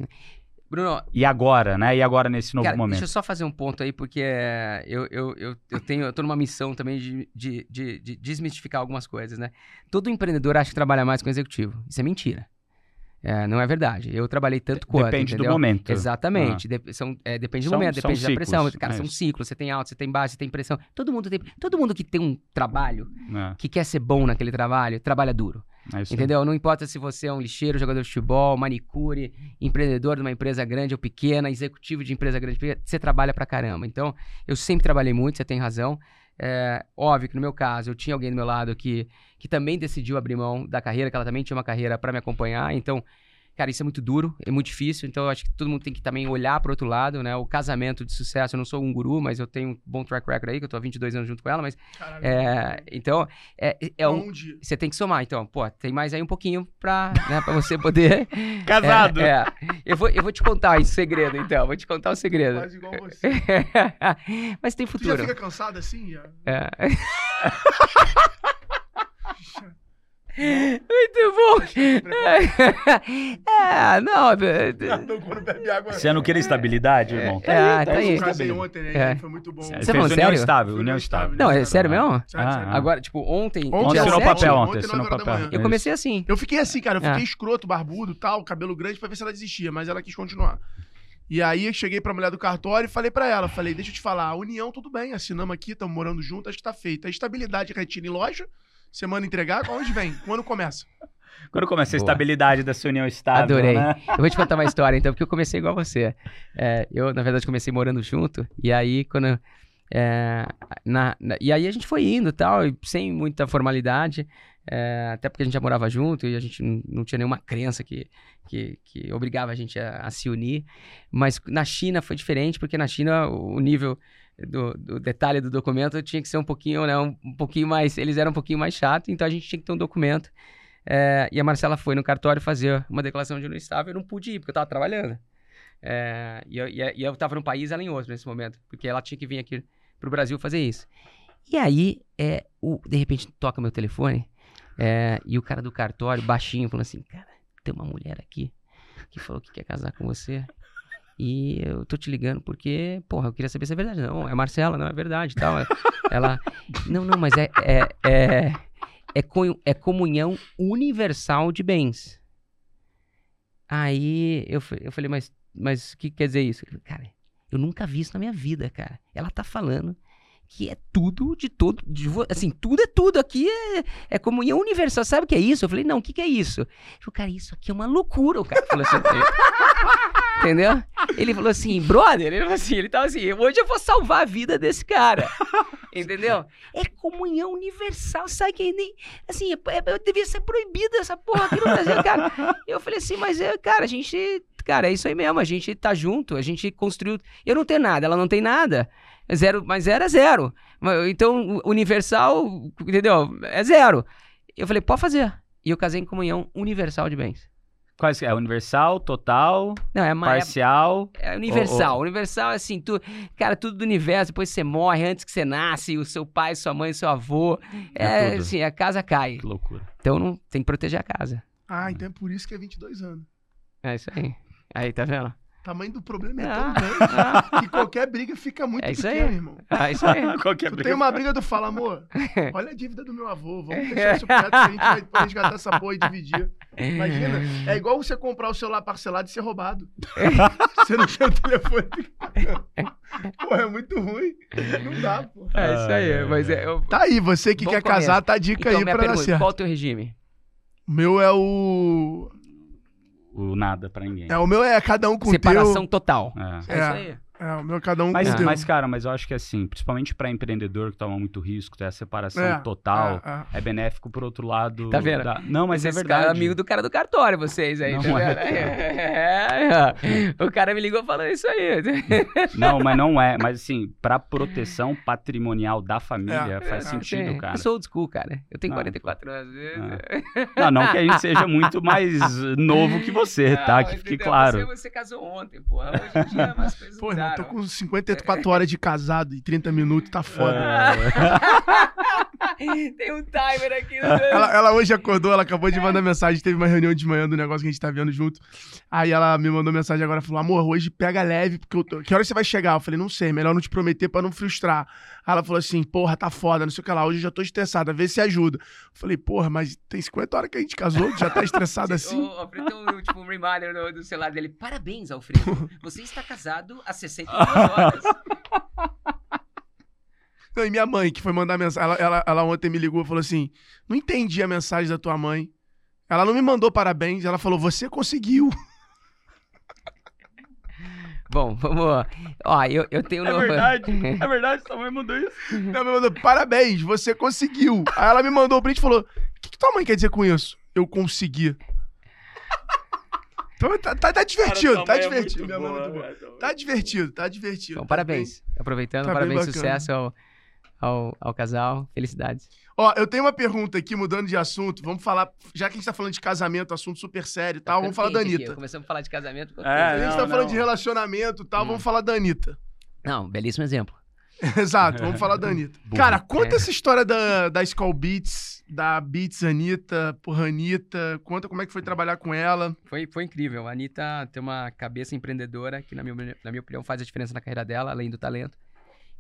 Bruno, E agora, né? E agora nesse novo Cara, momento? deixa eu só fazer um ponto aí, porque é, eu, eu, eu, eu tenho, eu tô numa missão também de, de, de, de desmistificar algumas coisas, né? Todo empreendedor acha que trabalha mais com executivo. Isso é mentira. É, não é verdade. Eu trabalhei tanto quanto, Depende do entendeu? momento. Exatamente. Dep- são, é, depende do São- momento, depende da ciclos, pressão. Cara, é são ciclos. Você tem alto, você tem baixo, você tem pressão. Todo mundo tem. Todo mundo que tem um trabalho, É, que quer ser bom naquele trabalho, trabalha duro. É. Entendeu? Não importa se você é um lixeiro, jogador de futebol, manicure, empreendedor de uma empresa grande ou pequena, executivo de empresa grande você trabalha pra caramba. Então, eu sempre trabalhei muito, você tem razão. É, óbvio que no meu caso, eu tinha alguém do meu lado que, que também decidiu abrir mão da carreira, que ela também tinha uma carreira pra me acompanhar. Então, cara, isso é muito duro, é muito difícil. Então, acho que todo mundo tem que também olhar pro outro lado, né? O casamento de sucesso, eu não sou um guru, mas eu tenho um bom track record aí, que eu tô há 22 anos junto com ela, mas... Caralho. É, então, é, é um, Onde? você tem que somar, então. Pô, tem mais aí um pouquinho pra, né, pra você poder. Casado! É, é. Eu, vou, eu vou te contar esse segredo, então. Vou te contar o segredo. Quase igual você. Mas tem Tu já futuro. fica cansado assim? Já? É. Muito bom. É, não. é, Então, quando bebe água. Você não queria estabilidade, irmão? É, ah, tá aí. Eu ontem, né? É. Foi muito bom. Você fez falando união sério? estável, união estável. Não, é sério mesmo? Sério, Ah, sério. ah. Agora, tipo, ontem. Ontem assinou papel ontem, ontem, ontem, assinou da papel. Eu comecei assim. Eu fiquei assim, cara. Eu É. fiquei escroto, barbudo tal, cabelo grande, pra ver se ela desistia, mas ela quis continuar. E aí eu cheguei pra mulher do cartório e falei pra ela, falei, deixa eu te falar, a união tudo bem, assinamos aqui, estamos morando juntos, acho que tá feita. A estabilidade retina em loja, você manda entregar, onde vem? Quando começa? Quando começa a Boa. estabilidade dessa união estável, Adorei. né? Eu vou te contar uma história, então, porque eu comecei igual você. É, eu, na verdade, comecei morando junto, e aí, quando É, na, na- e aí a gente foi indo e tal, e sem muita formalidade, é, até porque a gente já morava junto e a gente não, não tinha nenhuma crença que, que, que obrigava a gente a, a se unir. Mas na China foi diferente, porque na China o o nível do, do detalhe do documento tinha que ser um pouquinho, né, um, um pouquinho mais, eles eram um pouquinho mais chatos, então a gente tinha que ter um documento. É, e a Marcela foi no cartório fazer uma declaração de união estável, eu não pude ir, porque eu estava trabalhando. É, e, eu, e, e eu tava num país, ela em outro nesse momento, porque ela tinha que vir aqui pro Brasil fazer isso. E aí, é, o, de repente, toca meu telefone, é, e o cara do cartório, baixinho, falando assim, cara, tem uma mulher aqui que falou que quer casar com você. E eu tô te ligando porque, porra, eu queria saber se é verdade. Não, é Marcela, não é verdade tal. Ela, não, não, mas é, é, é, é, é comunhão universal de bens. Aí eu, eu falei, mas mas o que quer dizer isso? Eu falei, Cara, eu nunca vi isso na minha vida, cara. Ela tá falando que é tudo de todo. de assim, tudo é tudo. Aqui é, é comunhão universal. Sabe o que é isso? Eu falei, não, o que, que é isso? Ele falou, cara, isso aqui é uma loucura. O cara falou assim. Entendeu? Ele falou assim, brother, ele falou assim, ele tava assim, hoje eu vou salvar a vida desse cara. Entendeu? É comunhão universal, sabe que nem. Assim, é, é, devia ser proibida essa porra aqui no Brasil, cara. Eu falei assim, mas é, cara, a gente. Cara, é isso aí mesmo, a gente tá junto, a gente construiu. Eu não tenho nada, ela não tem nada. Zero, mas zero é zero. Então, universal, entendeu? É zero. Eu falei, pode fazer. E eu casei em comunhão universal de bens. Quais é? Universal, total, Não, é mais. parcial. É universal. Universal é assim, tu, cara, tudo do universo, depois você morre, antes que você nasce, o seu pai, sua mãe, seu avô. É É, assim, a casa cai. Que loucura. Então não tem que proteger a casa. Ah, então é por isso que é 22 anos. É isso aí. Aí, tá vendo? O tamanho do problema é Ah, tão grande que qualquer briga fica muito É isso aí. irmão. Ah, isso aí. Qualquer Tu tem uma briga, tu fala, amor, olha a dívida do meu avô, vamos deixar isso quieto que a gente vai resgatar essa porra e dividir. Imagina, é igual você comprar o celular parcelado e ser roubado. você não tem o telefone. Pô, é muito ruim. Não dá, pô. É isso aí. Mas é. Eu... Tá aí, você que Bom quer começo. casar, tá a dica Então, aí pra dar pergunta, certo. qual o teu regime? O meu é o. O nada pra ninguém. É, o meu é cada um com o Separação teu. total. É. É, É. isso aí. É, o meu é cada um Mas, com mas, cara, mas eu acho que assim, principalmente pra empreendedor que toma muito risco, ter a separação É, total, é, é, benéfico por outro lado. Tá vendo? da- Não, mas é Esse verdade. cara é amigo do cara do cartório, vocês aí, Não tá é, vendo? É, é. O cara me ligou falando isso aí. Não, mas não é. Mas assim, pra proteção patrimonial da família, É, faz É, sentido, cara. Eu sou old school, cara. Eu tenho Não, 44 anos. Não, não que a gente seja muito mais novo que você, tá? Que fique entendeu? claro. Você, você casou ontem, porra. Hoje em dia umas coisas Pô, tô com 54 horas de casado e 30 minutos, tá foda. Tem um timer aqui. No... Ela, ela hoje acordou, ela acabou de mandar mensagem, teve uma reunião de manhã do negócio que a gente tá vendo junto. Aí ela me mandou mensagem agora, falou, amor, hoje pega leve, porque eu tô... que hora você vai chegar? Eu falei, não sei, melhor não te prometer pra não frustrar. Aí ela falou assim, porra, tá foda, não sei o que lá, hoje eu já tô estressada, vê se ajuda. Eu falei, porra, mas tem 50 horas que a gente casou, já tá estressada assim? O Alfredo tem um, tipo, um reminder no, do celular dele. Parabéns, Alfredo. Você está casado há 62 horas. Não, e minha mãe, que foi mandar mensagem, ela, ela, ela ontem me ligou e falou assim: não entendi a mensagem da tua mãe. Ela não me mandou parabéns, ela falou: você conseguiu. Bom, vamos. Ó, eu, eu tenho. É no- verdade, é verdade, sua mãe mandou isso. Ela me mandou: parabéns, você conseguiu. Aí ela me mandou o print e falou: o que, que tua mãe quer dizer com isso? Eu consegui. Então tá, tá, tá divertido, tá divertido. Minha mãe é muito boa. Tá divertido, tá divertido. Tá parabéns. Aproveitando, tá parabéns, sucesso ao, ao, ao casal. Felicidades. Ó, eu tenho uma pergunta aqui, mudando de assunto. Vamos falar, já que a gente tá falando de casamento, assunto super sério e tal, vamos falar da aqui, Anitta. Começamos a falar de casamento. É, A gente não, tá falando não. de relacionamento e tal, Hum. vamos falar da Anitta. Não, belíssimo exemplo. Exato, vamos falar da Anitta. Cara, conta É. essa história da, da Skull Beats, da Beats Anitta, porra, Anitta. Conta como é que foi trabalhar com ela. Foi, foi incrível. A Anitta tem uma cabeça empreendedora que, na minha, na minha opinião, faz a diferença na carreira dela, além do talento.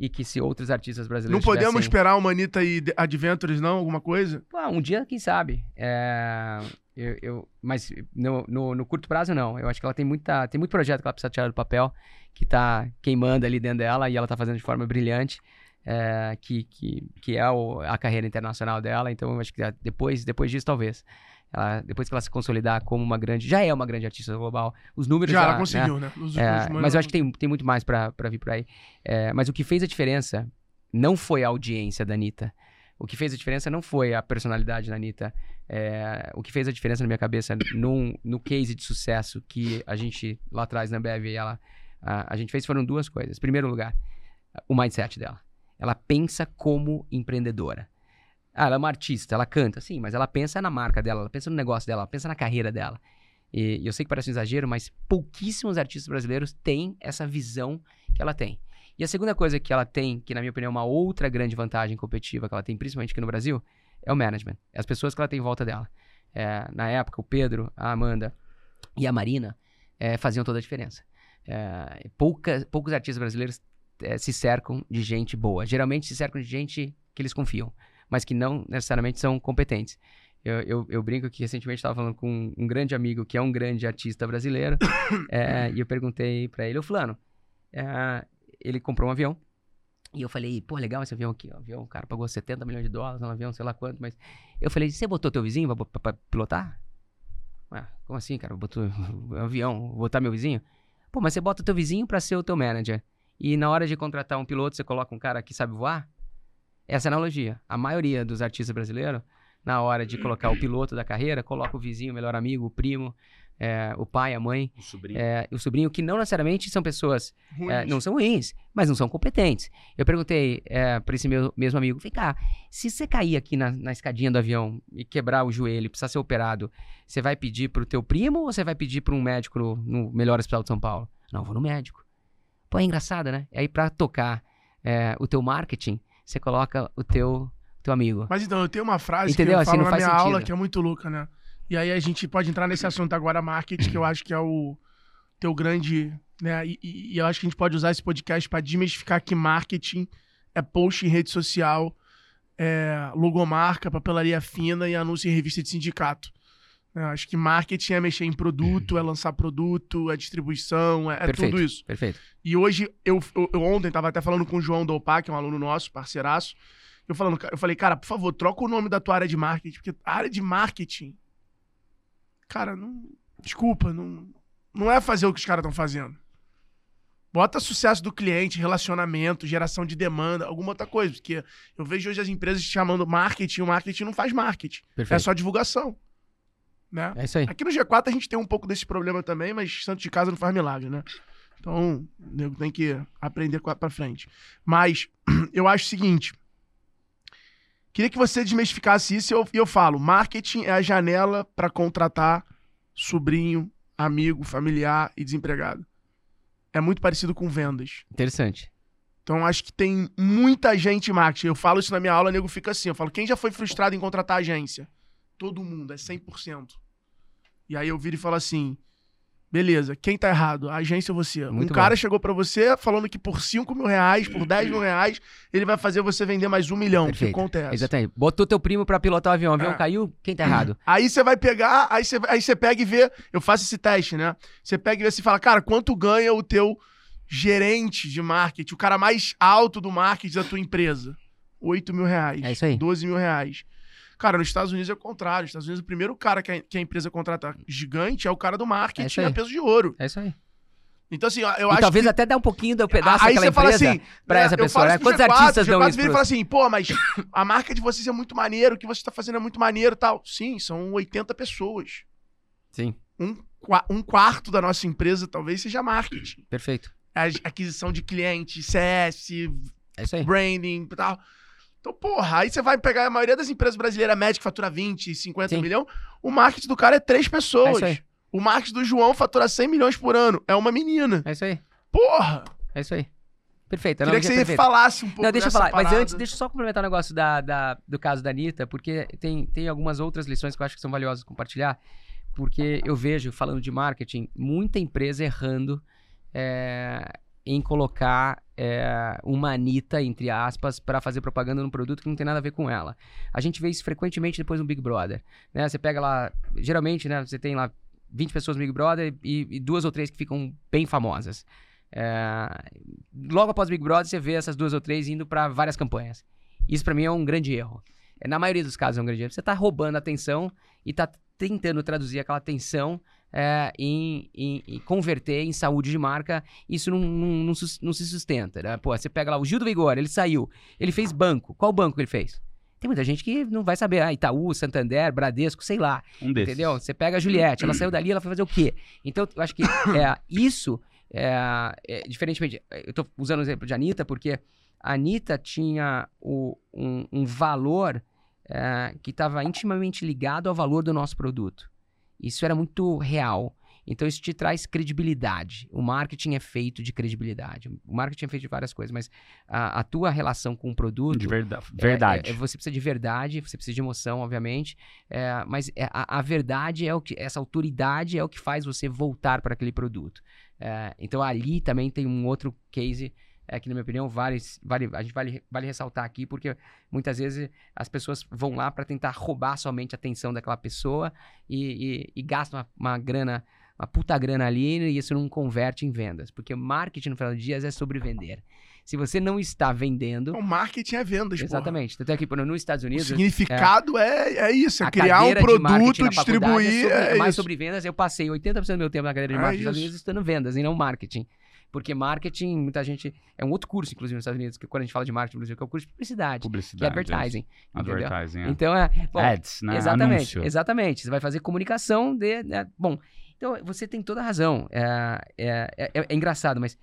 E que se outros artistas Não brasileiros podemos tivessem- esperar uma Anitta e Adventures, não? Alguma coisa? Pô, um dia, quem sabe. É, eu, eu- mas no, no, no curto prazo, não. Eu acho que ela tem, muita, tem muito projeto que ela precisa tirar do papel, que tá queimando ali dentro dela e ela tá fazendo de forma brilhante, é, que, que, que é o- a carreira internacional dela. Então, eu acho que depois, depois disso, talvez. Ela- depois que ela se consolidar como uma grande. Já é uma grande artista global. Os números Já, já. ela né, conseguiu, né? Nos é, últimos mas eu acho que tem, tem muito mais pra, pra vir por aí. É, mas o que fez a diferença não foi a audiência da Anitta. O que fez a diferença não foi a personalidade da Anitta. É, o que fez a diferença na minha cabeça num, no case de sucesso que a gente lá atrás na BV ela, a, a gente fez foram duas coisas. Em primeiro lugar, o mindset dela. Ela pensa como empreendedora. Ah, ela é uma artista, ela canta, sim, mas ela pensa na marca dela, ela pensa no negócio dela, ela pensa na carreira dela. E, eu sei que parece um exagero, mas pouquíssimos artistas brasileiros têm essa visão que ela tem. E a segunda coisa que ela tem, que na minha opinião é uma outra grande vantagem competitiva que ela tem, principalmente aqui no Brasil, é o management. É as pessoas que ela tem em volta dela. É, na época, o Pedro, a Amanda e a Marina é, faziam toda a diferença. É, pouca, poucos artistas brasileiros é, se cercam de gente boa. Geralmente se cercam de gente que eles confiam, mas que não necessariamente são competentes. Eu, eu, eu brinco que recentemente estava falando com um, grande amigo que é um grande artista brasileiro, é, e eu perguntei para ele, o fulano, é, ele comprou um avião. E eu falei, pô, legal esse avião aqui. O avião, o cara pagou 70 milhões de dólares no avião, sei lá quanto, mas. Eu falei, você botou teu vizinho pra pilotar? Ué, como assim, cara? Botou um avião, botar meu vizinho? Pô, mas você bota teu vizinho pra ser o teu manager. E na hora de contratar um piloto, você coloca um cara que sabe voar? Essa é a analogia. A maioria dos artistas brasileiros, na hora de colocar o piloto da carreira, coloca o vizinho, o melhor amigo, o primo, é, o pai, a mãe, o sobrinho. É, o sobrinho, que não necessariamente são pessoas, é, não são ruins, mas não são competentes. Eu perguntei é, para esse meu mesmo amigo, vem cá, se você cair aqui na, na, escadinha do avião e quebrar o joelho, precisar ser operado, você vai pedir para o teu primo ou você vai pedir para um médico no, no, melhor hospital de São Paulo? Não, vou no médico. Pô, é engraçado, né? Aí para tocar é, o teu marketing, você coloca o teu, teu amigo. Mas então, eu tenho uma frase Entendeu? que eu assim, falo na minha sentido. aula que é muito louca, né? E aí a gente pode entrar nesse assunto agora, marketing, que eu acho que é o teu grande. Né? E, e, e eu acho que a gente pode usar esse podcast para desmistificar que marketing é post em rede social, é logomarca, papelaria fina e anúncio em revista de sindicato. Eu acho que marketing é mexer em produto, é lançar produto, é distribuição, é, é tudo isso. Perfeito. E hoje, eu, eu, eu ontem estava até falando com o João Dopa, que é um aluno nosso, parceiraço. Eu, falando, eu falei, cara, por favor, troca o nome da tua área de marketing, porque a área de marketing Cara, não. Desculpa, não, não é fazer o que os caras estão fazendo. Bota sucesso do cliente, relacionamento, geração de demanda, alguma outra coisa. Porque eu vejo hoje as empresas chamando marketing, o marketing não faz marketing. É Perfeito. É só divulgação. Né? É isso aí. Aqui no G4 a gente tem um pouco desse problema também, mas santo de casa não faz milagre, né? Então, o nego tem que aprender pra frente. Mas eu acho o seguinte: Queria que você desmistificasse isso e eu, eu falo: marketing é a janela para contratar sobrinho, amigo, familiar e desempregado. É muito parecido com vendas. Interessante. Então acho que tem muita gente em marketing. Eu falo isso na minha aula, o nego fica assim. Eu falo: quem já foi frustrado em contratar agência? Todo mundo, é 100%. E aí eu viro e falo assim: Beleza, quem tá errado? A agência ou você? Muito um cara chegou para você falando que por 5 mil reais, por 10 mil reais, ele vai fazer você vender mais um milhão. Perfeito. que acontece? Exatamente. Botou teu primo para pilotar o avião, o avião é. caiu, quem tá errado? Aí você vai pegar, aí você, aí pega e vê, eu faço esse teste, né? Você pega e vê e fala, cara, quanto ganha o teu gerente de marketing, o cara mais alto do marketing da tua empresa? 8 mil reais. É isso aí. 12 mil reais. Cara, nos Estados Unidos é o contrário. Nos Estados Unidos, o primeiro cara que a, que a empresa contrata gigante é o cara do marketing é a peso de ouro. É isso aí. Então, assim, eu e acho talvez que... até dar um pouquinho do pedaço aí daquela empresa assim, pra é, essa pessoa. Né? Quantos G4, artistas G4 dão isso? Ele fala assim, pô, mas a marca de vocês é muito maneiro, o que você tá fazendo é muito maneiro e tal. Sim, são 80 pessoas. Sim. Um, um quarto da nossa empresa talvez seja marketing. Perfeito. A aquisição de clientes, CS, é branding e tal. Então, porra, aí você vai pegar a maioria das empresas brasileiras médias que fatura 20, 50 Sim. milhões, o marketing do cara é três pessoas. É o marketing do João fatura 100 milhões por ano. É uma menina. É isso aí. Porra! É isso aí. Perfeito. Queria que você falasse um pouco Não, deixa eu falar. Parada. Mas antes, deixa eu só complementar o um negócio da, da, do caso da Anitta, porque tem, tem algumas outras lições que eu acho que são valiosas compartilhar. Porque eu vejo, falando de marketing, muita empresa errando é, em colocar é, uma Anitta, entre aspas, para fazer propaganda num produto que não tem nada a ver com ela. A gente vê isso frequentemente depois no Big Brother. Né? Você pega lá, geralmente, né, você tem lá 20 pessoas no Big Brother e, e duas ou três que ficam bem famosas. É, logo após o Big Brother, você vê essas duas ou três indo para várias campanhas. Isso para mim é um grande erro. É, na maioria dos casos é um grande erro. Você tá roubando a atenção e tá tentando traduzir aquela atenção é, em, em- em converter em saúde de marca, isso não, não, não não se sustenta. Né? Pô, você pega lá o Gil do Vigor, ele saiu, ele fez banco. Qual banco que ele fez? Tem muita gente que não vai saber. Ah, Itaú, Santander, Bradesco, sei lá. Um desses. Entendeu? Você pega a Juliette, ela saiu dali, ela foi fazer o quê? Então, eu acho que é, isso, é, é, diferentemente, eu tô usando o exemplo de Anitta, porque a Anitta tinha o- um, um valor é, que estava intimamente ligado ao valor do nosso produto. Isso era muito real. Então, isso te traz credibilidade. O marketing é feito de credibilidade. O marketing é feito de várias coisas, mas a, a tua relação com o produto. De verda É, verdade. é, você precisa de verdade, você precisa de emoção, obviamente. é, mas é, a, a verdade é o que. Essa autoridade é o que faz você voltar para aquele produto. É, então ali também tem um outro case. É, que, na minha opinião, vale, vale, a gente vale, vale ressaltar aqui, porque muitas vezes as pessoas vão lá para tentar roubar somente a atenção daquela pessoa e, e, e gastam uma, uma grana, uma puta grana ali e isso não converte em vendas. Porque marketing, no final do dia, é sobre vender. Se você não está vendendo, O marketing é vendas, porra. Exatamente. Tanto é que por exemplo, nos Estados O Unidos. significado é, é isso, é criar um produto, faculdade distribuir. É, sobre- é é mais isso. sobre vendas. Eu passei 80% do meu tempo na cadeira de É marketing nos Estados. Unidos estudando vendas e não marketing. Porque marketing, muita gente. É um outro curso, inclusive, nos Estados Unidos, que quando a gente fala de marketing, no Brasil, que é o curso de publicidade, que é Publicidade. advertising. entendeu? Advertising. é. Então é. Bom, Ads, né? Exatamente, Anúncio. exatamente. Você vai fazer comunicação de. né, Bom, então você tem toda a razão. É, é, é- é engraçado, mas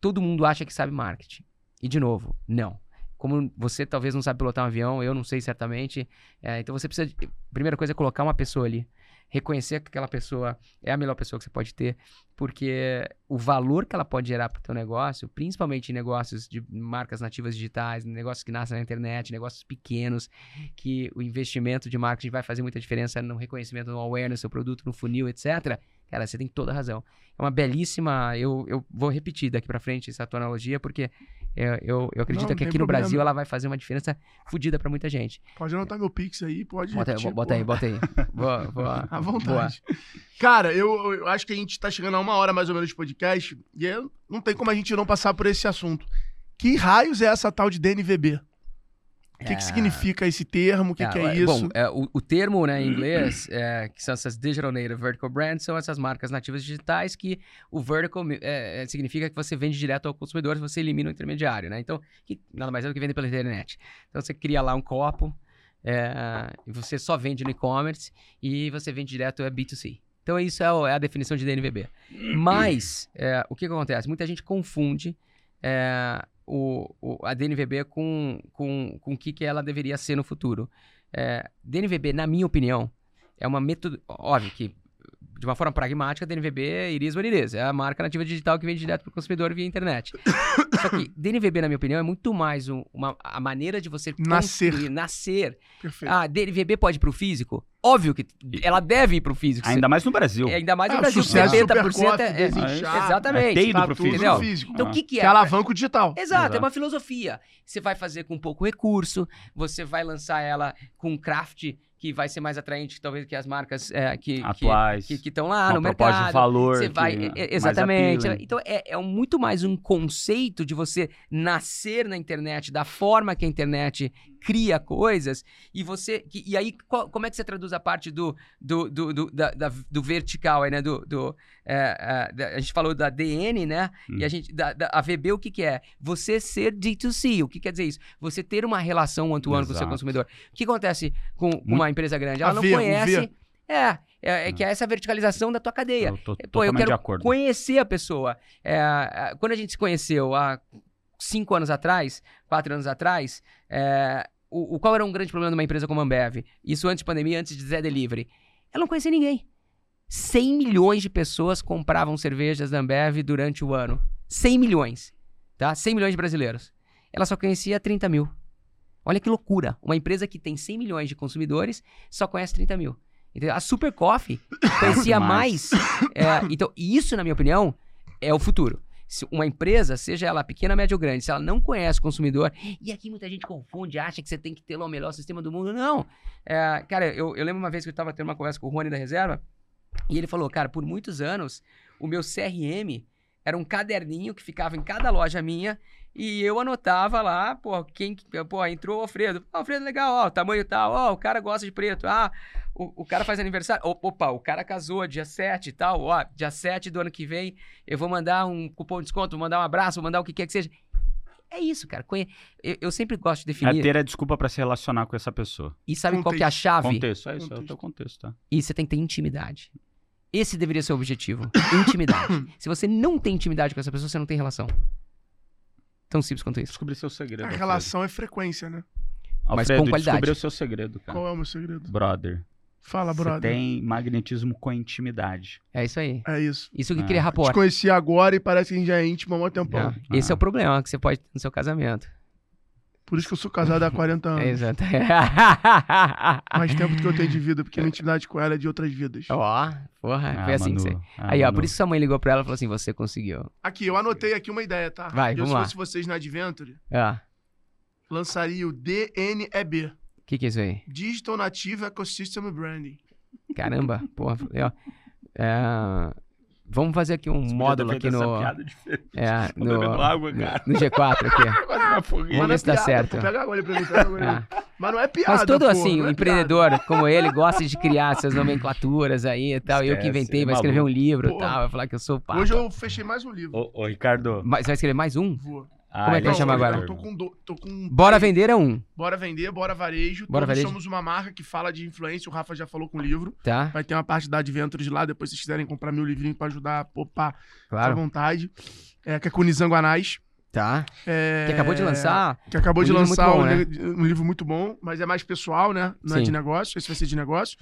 todo mundo acha que sabe marketing. E de novo, não. Como você talvez não sabe pilotar um avião, eu não sei certamente. é, então você precisa. De, primeira coisa é colocar uma pessoa ali. Reconhecer que aquela pessoa é a melhor pessoa que você pode ter, porque o valor que ela pode gerar para o teu negócio, principalmente em negócios de marcas nativas digitais, negócios que nascem na internet, negócios pequenos, que o investimento de marketing vai fazer muita diferença no reconhecimento, no awareness do seu produto, no funil, etc. Cara, você tem toda a razão. É uma belíssima. Eu, eu vou repetir daqui pra frente essa tua analogia, porque eu, eu, eu acredito Não, que aqui tem no Brasil problema. ela vai fazer uma diferença fodida pra muita gente. Pode anotar meu Pix aí, pode. Bota, aí, repetir, bota aí, bota aí. Boa, boa. À vontade. Cara, eu, eu acho que a gente tá chegando a uma hora mais ou menos de podcast e eu- não tem como a gente não passar por esse assunto. Que raios é essa tal de DNVB? O que, que É. significa esse termo? O que, que é isso? Bom, é, o, o termo né, em inglês, é, que são essas Digital Native Vertical Brands, são essas marcas nativas digitais que o vertical é, é, significa que você vende direto ao consumidor, você elimina o intermediário, né? Então, que nada mais é do que vender pela internet. Então, você cria lá um copo, é, e você só vende no e-commerce e você vende direto é B2C. Então, isso é, é a definição de DNVB. Mas, é, o que, que acontece? Muita gente confunde é, o, o- a DNVB com, com, com o que, que ela deveria ser no futuro. É, DNVB, na minha opinião, é uma método. Óbvio que, de uma forma pragmática, DNVB é Iris Iris. É a marca nativa digital que vende direto para o consumidor via internet. Só que DNVB, na minha opinião, é muito mais um- uma, a maneira de você Nascer. nascer. Perfeito. Ah, DNVB pode ir para o físico? Óbvio que ela deve ir para o físico. Ainda mais no Brasil. É, ainda mais É, no Brasil, sucesso 70% Super Coffee, é, é, desinchar, Exatamente. É tá pro físico. físico. Então, Ah. o que, que Que é? é alavanca o digital. Exato, Exato. é uma filosofia. Você vai fazer com pouco recurso, você vai lançar ela com craft que vai ser mais atraente, talvez, que as marcas é, que que- Atuais. que estão lá uma no mercado. de valor. Você que vai. é é- mais exatamente. Então é, é muito mais um conceito de você nascer na internet, da forma que a internet cria coisas, e você. que- e aí, qual- como é que você traduz a parte do, do, do, do, da- da- do vertical aí, né? Do, do, é, é, da- a gente falou da DN, né? Hum. E a gente. Da, da- a VB, o que, que é? Você ser D2C. O que quer dizer isso? Você ter uma relação one-to-one com o seu consumidor. O que acontece com uma empresa grande? Ela A não o conhece. ver. É, é, é que é essa verticalização da tua cadeia. Eu tô Pô, eu quero de acordo. conhecer a pessoa. É, quando a gente se conheceu há cinco anos atrás, quatro anos atrás, é, o, o- qual era um grande problema de uma empresa como a Ambev? Isso antes de pandemia, antes de Zé Delivery. Ela não conhecia ninguém. 100 milhões de pessoas compravam cervejas da Ambev durante o ano. 100 milhões. Tá? 100 milhões de brasileiros. Ela só conhecia 30 mil. Olha que loucura. Uma empresa que tem 100 milhões de consumidores só conhece 30 mil. Entendeu? A Super Coffee conhecia mais. é, então, isso, na minha opinião, é o futuro. Se uma empresa, seja ela pequena, média ou grande, se ela não conhece o consumidor, e aqui muita gente confunde, acha que você tem que ter o melhor sistema do mundo. Não. É, cara, eu, eu lembro uma vez que eu estava tendo uma conversa com o Rony da Reserva, e ele falou, cara, por muitos anos, o meu CRM era um caderninho que ficava em cada loja minha, e eu anotava lá, pô, quem, que- pô, entrou o Alfredo. Alfredo, legal, ó, o tamanho tal, ó, o cara gosta de preto. Ah, o, o cara faz aniversário. Opa, o cara casou dia 7 e tal. Ó, dia 7 do ano que vem eu vou mandar um cupom de desconto, vou mandar um abraço, vou mandar o que quer que seja. É isso, cara. Conhe- Eu, eu sempre gosto de É definir. ter a desculpa pra se relacionar com essa pessoa. E sabe qual que é a chave? Contexto, é isso, é o Contexto. teu contexto, tá? E você tem que ter intimidade. Esse deveria ser o objetivo. Intimidade. Se você não tem intimidade com essa pessoa, você não tem relação. Tão simples quanto isso. Descobri seu segredo. A Alfredo. relação é frequência, né? Mas Alfredo, com qualidade. descobri o seu segredo, cara. Qual é o meu segredo? Brother. Fala, Você brother. tem magnetismo com intimidade. É isso aí. É isso. Isso que Ah, cria Te rapport. conheci agora e parece que a gente já é íntimo há muito tempão. É. Esse é o problema que você pode ter no seu casamento. Por isso que eu sou casado há 40 anos. É exato. Mais tempo do que eu tenho de vida, porque a minha intimidade com ela é de outras vidas. Ó, porra, Ah, foi assim que você. Manu, ah, Aí, ó, Manu. por isso que sua mãe ligou pra ela e falou assim: você conseguiu. Aqui, eu anotei aqui uma ideia, tá? Vai, eu, vamos se lá. fosse vocês na Adventure, Ó, lançaria o DNEB. O que, que é isso aí? Digital Native Ecosystem Branding. Caramba, porra. falei, ó. É, Vamos fazer aqui um Você módulo aqui no. É, no, água, cara. no G4 aqui. Vamos ver se dá certo. Pega água ali pra mim, pega água ali. É. Mas não é piada, Mas todo pô, assim, um é empreendedor como ele gosta de criar essas nomenclaturas aí e tal. eu que Esquece, inventei, é vai escrever um livro e tal. Vai falar que eu sou o. Hoje eu fechei mais um livro. Ô, ô, Ricardo. Mas vai escrever mais um? Vou. Ah, Como é que vai ele chamar agora? Eu tô com, do- tô com Bora vender é um, Bora vender, bora varejo. Bora Todos varejo. somos uma marca que fala de influência. O Rafa já falou com o livro. tá? Vai ter uma parte da Adventures lá. Depois, se vocês quiserem comprar meu livrinho pra ajudar a popar, fica à Claro. vontade. É, que é com o Nizanguanais. Tá. É, Que acabou de lançar. Que acabou Um de lançar bom, um, né? li- um livro muito bom, mas é mais pessoal, né? Não é Sim. de negócio. Esse vai ser de negócio.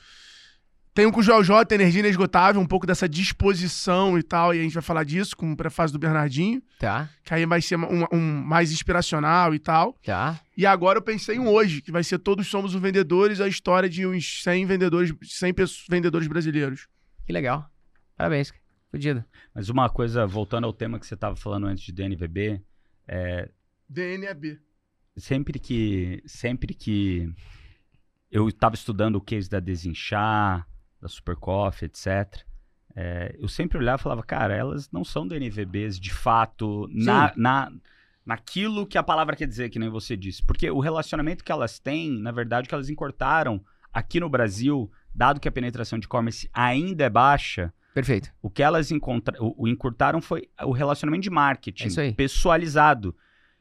Tem um com o Joel J, Energia Inesgotável, um pouco dessa disposição e tal, e a gente vai falar disso com o prefácio do Bernardinho, Tá, que aí vai ser um, um mais inspiracional e tal. tá. E agora eu pensei em um hoje, que vai ser Todos Somos os Vendedores, a história de uns 100 vendedores, 100 pessoas- vendedores brasileiros. Que legal. Parabéns. Fudido. Mas uma coisa, voltando ao tema que você estava falando antes de DNVB, é, DNAB. sempre que sempre que eu estava estudando o case da Desinchar, da Super Coffee, etc., é, eu sempre olhava e falava, cara, elas não são DNVBs de fato na, na, naquilo que a palavra quer dizer, que nem você disse. Porque o relacionamento que elas têm, na verdade, o que elas encortaram aqui no Brasil, dado que a penetração de e-commerce ainda é baixa, Perfeito. o que elas encontra... o, o encurtaram foi o relacionamento de marketing É pessoalizado.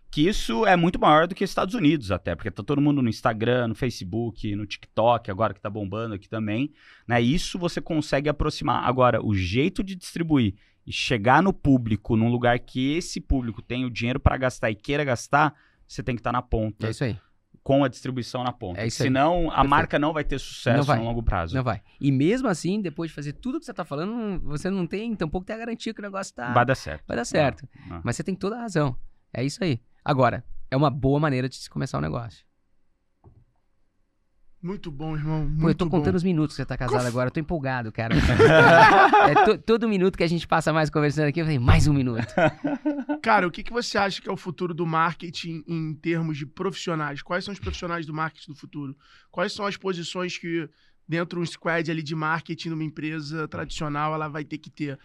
Que isso é muito maior do que os Estados Unidos, até, porque tá todo mundo no Instagram, no Facebook, no TikTok, agora que tá bombando aqui também. Né? Isso você consegue aproximar. Agora, o jeito de distribuir e chegar no público, num lugar que esse público tem o dinheiro para gastar e queira gastar, você tem que estar na ponta, É isso aí. com a distribuição na ponta. É isso aí. Senão, a Perfeito. marca não vai ter sucesso vai. no longo prazo. Não vai. E mesmo assim, depois de fazer tudo que você tá falando, você não tem, tampouco tem a garantia que o negócio tá. Vai dar certo. vai dar certo. Não. Mas você tem toda a razão. É isso aí. Agora, é uma boa maneira de se começar um negócio. Muito bom, irmão. Muito Pô, eu tô bom. contando os minutos que você tá casado agora, eu tô empolgado, cara. É to- todo minuto que a gente passa mais conversando aqui, eu falei, mais um minuto. Cara, o que, que você acha que é o futuro do marketing em termos de profissionais? Quais são os profissionais do marketing do futuro? Quais são as posições que dentro de um squad ali de marketing numa empresa tradicional ela vai ter que ter?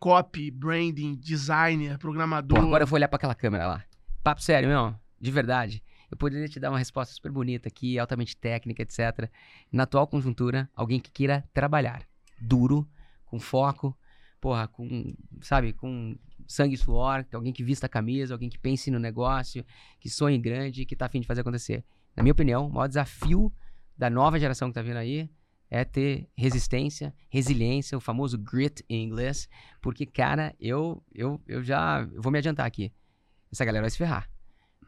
Copy, branding, designer, programador. Pô, agora eu vou olhar pra aquela câmera lá. Papo sério, meu, de verdade. Eu poderia te dar uma resposta super bonita aqui, altamente técnica, etc. Na atual conjuntura, alguém que queira trabalhar duro, com foco, porra, com, sabe, com sangue e suor, alguém que vista a camisa, alguém que pense no negócio, que sonhe grande, que tá afim de fazer acontecer. Na minha opinião, o maior desafio da nova geração que tá vindo aí é ter resistência, resiliência, o famoso grit em inglês, porque, cara, eu, eu, eu já eu vou me adiantar aqui. Essa galera vai se ferrar.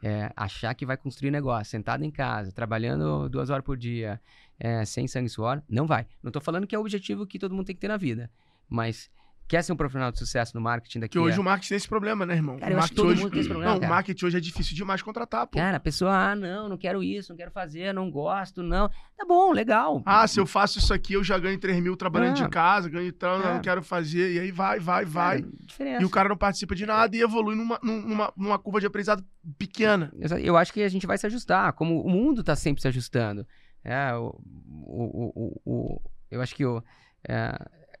É, achar que vai construir negócio, sentado em casa, trabalhando duas horas por dia, é, sem sangue e suor, não vai. Não tô falando que é o objetivo que todo mundo tem que ter na vida, mas quer ser um profissional de sucesso no marketing daqui Que hoje a... o marketing tem esse problema, né, irmão? Cara, o marketing hoje... mundo tem esse problema, Não, cara. o marketing hoje é difícil demais contratar, pô. Cara, a pessoa, ah, não, não quero isso, não quero fazer, não gosto, não. Tá bom, legal. Ah, se eu faço isso aqui, eu já ganho 3 mil trabalhando É. de casa, ganho tanto, É. não quero fazer. E aí vai, vai, vai. Diferença. E o cara não participa de nada e evolui numa, numa, numa curva de aprendizado pequena. Eu acho que a gente vai se ajustar, como o mundo tá sempre se ajustando. É, o, o, o, o- o- eu acho que o, é,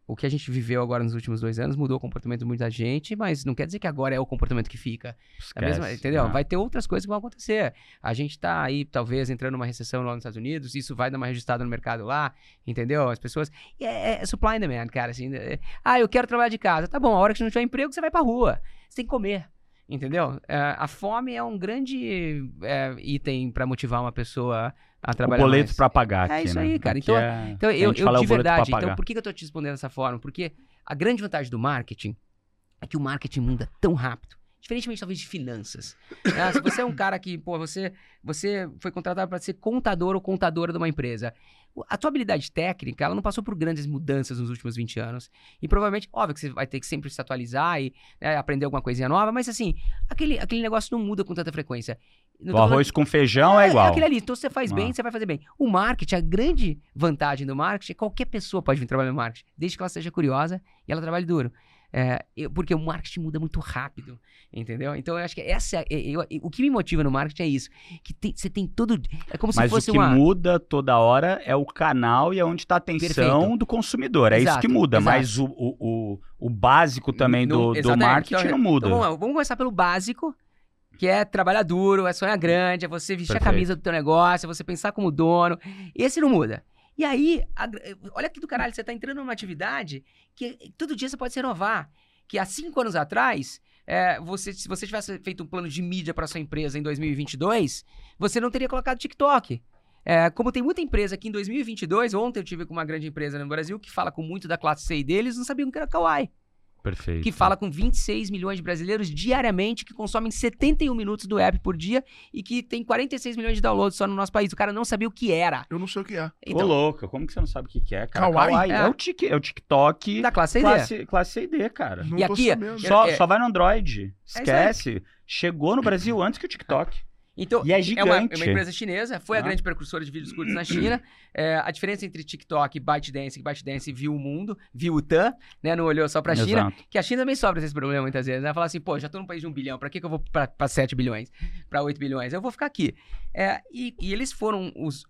o que a gente viveu agora nos últimos dois anos mudou o comportamento de muita gente, mas não quer dizer que agora é o comportamento que fica. É mesmo, Esquece, entendeu? né? Vai ter outras coisas que vão acontecer. A gente tá aí, talvez, entrando numa recessão lá nos Estados Unidos, isso vai dar uma registrada no mercado lá, entendeu? As pessoas. E é, é supply and demand, cara. Assim, é- ah, eu quero trabalhar de casa. Tá bom, a hora que você não tiver emprego, você vai pra rua. Você tem que comer. Entendeu? É, a fome é um grande é, item pra motivar uma pessoa a O trabalhar. boleto mais. pra pagar É aqui, isso né? aí, cara. Aqui Então, é- Então, eu, eu de o verdade, então, por que, eu tô te respondendo dessa forma? Porque a grande vantagem do marketing é que o marketing muda tão rápido. Diferentemente, talvez, de finanças. né? Se você é um cara que, pô, você, você foi contratado para ser contador ou contadora de uma empresa. o- A tua habilidade técnica, ela não passou por grandes mudanças nos últimos 20 anos. E provavelmente, óbvio que você vai ter que sempre se atualizar e né, aprender alguma coisinha nova, mas assim, aquele, aquele negócio não muda com tanta frequência. O tô falando- arroz com feijão é, igual. aquele ali. Então você faz bem, Ah. você vai fazer bem. O marketing, a grande vantagem do marketing é que qualquer pessoa pode vir trabalhar no marketing, desde que ela seja curiosa e ela trabalhe duro. É, eu- porque o marketing muda muito rápido, entendeu? Então eu acho que essa é, eu- eu- o que me motiva no marketing é isso, que tem- você tem todo é como se Mas o fosse que uma muda toda hora é o canal e é onde está a atenção Perfeito. do consumidor. É isso Exato, que muda. exato. Mas o, o, o, o básico também Não- do, do marketing Então, não muda. Então, vamos, lá, vamos começar pelo básico, que é trabalhar duro, é sonhar grande, é você vestir Perfeito. a camisa do teu negócio, é você pensar como dono. Esse não muda. E aí, a olha que do caralho, você tá entrando numa atividade que todo dia você pode se renovar. Que há cinco anos atrás, é, você, se você tivesse feito um plano de mídia para sua empresa em 2022, você não teria colocado TikTok. É, como tem muita empresa aqui em 2022, ontem eu tive com uma grande empresa no Brasil que fala com muito da classe C deles, não sabiam que era Kawaii Perfeito. que fala com 26 milhões de brasileiros diariamente, que consomem 71 minutos do app por dia e que tem 46 milhões de downloads só no nosso país. O cara não sabia o que era. Eu não sei o que é. Ô, Então, louca, como que você não sabe o que, que é, cara? Kawaii? É, É. o tic, é o TikTok da classe CD. classe, classe e cara. Não E tô aqui, sabendo. Só, é- só vai no Android. aí. Esquece. Chegou no Brasil antes que o TikTok. Então, E é é uma, gigante. é uma empresa chinesa, foi a Ah. grande precursora de vídeos curtos na China. É, a diferença entre TikTok e ByteDance, que ByteDance viu o mundo, viu o TAM, né? Não olhou só pra China. Exato. Que a China também sofre esse problema muitas vezes, né? Falar assim, pô, já tô num país de um bilhão, pra que, que eu vou pra, pra 7 bilhões? Pra 8 bilhões? Eu vou ficar aqui. É, e, e eles foram os.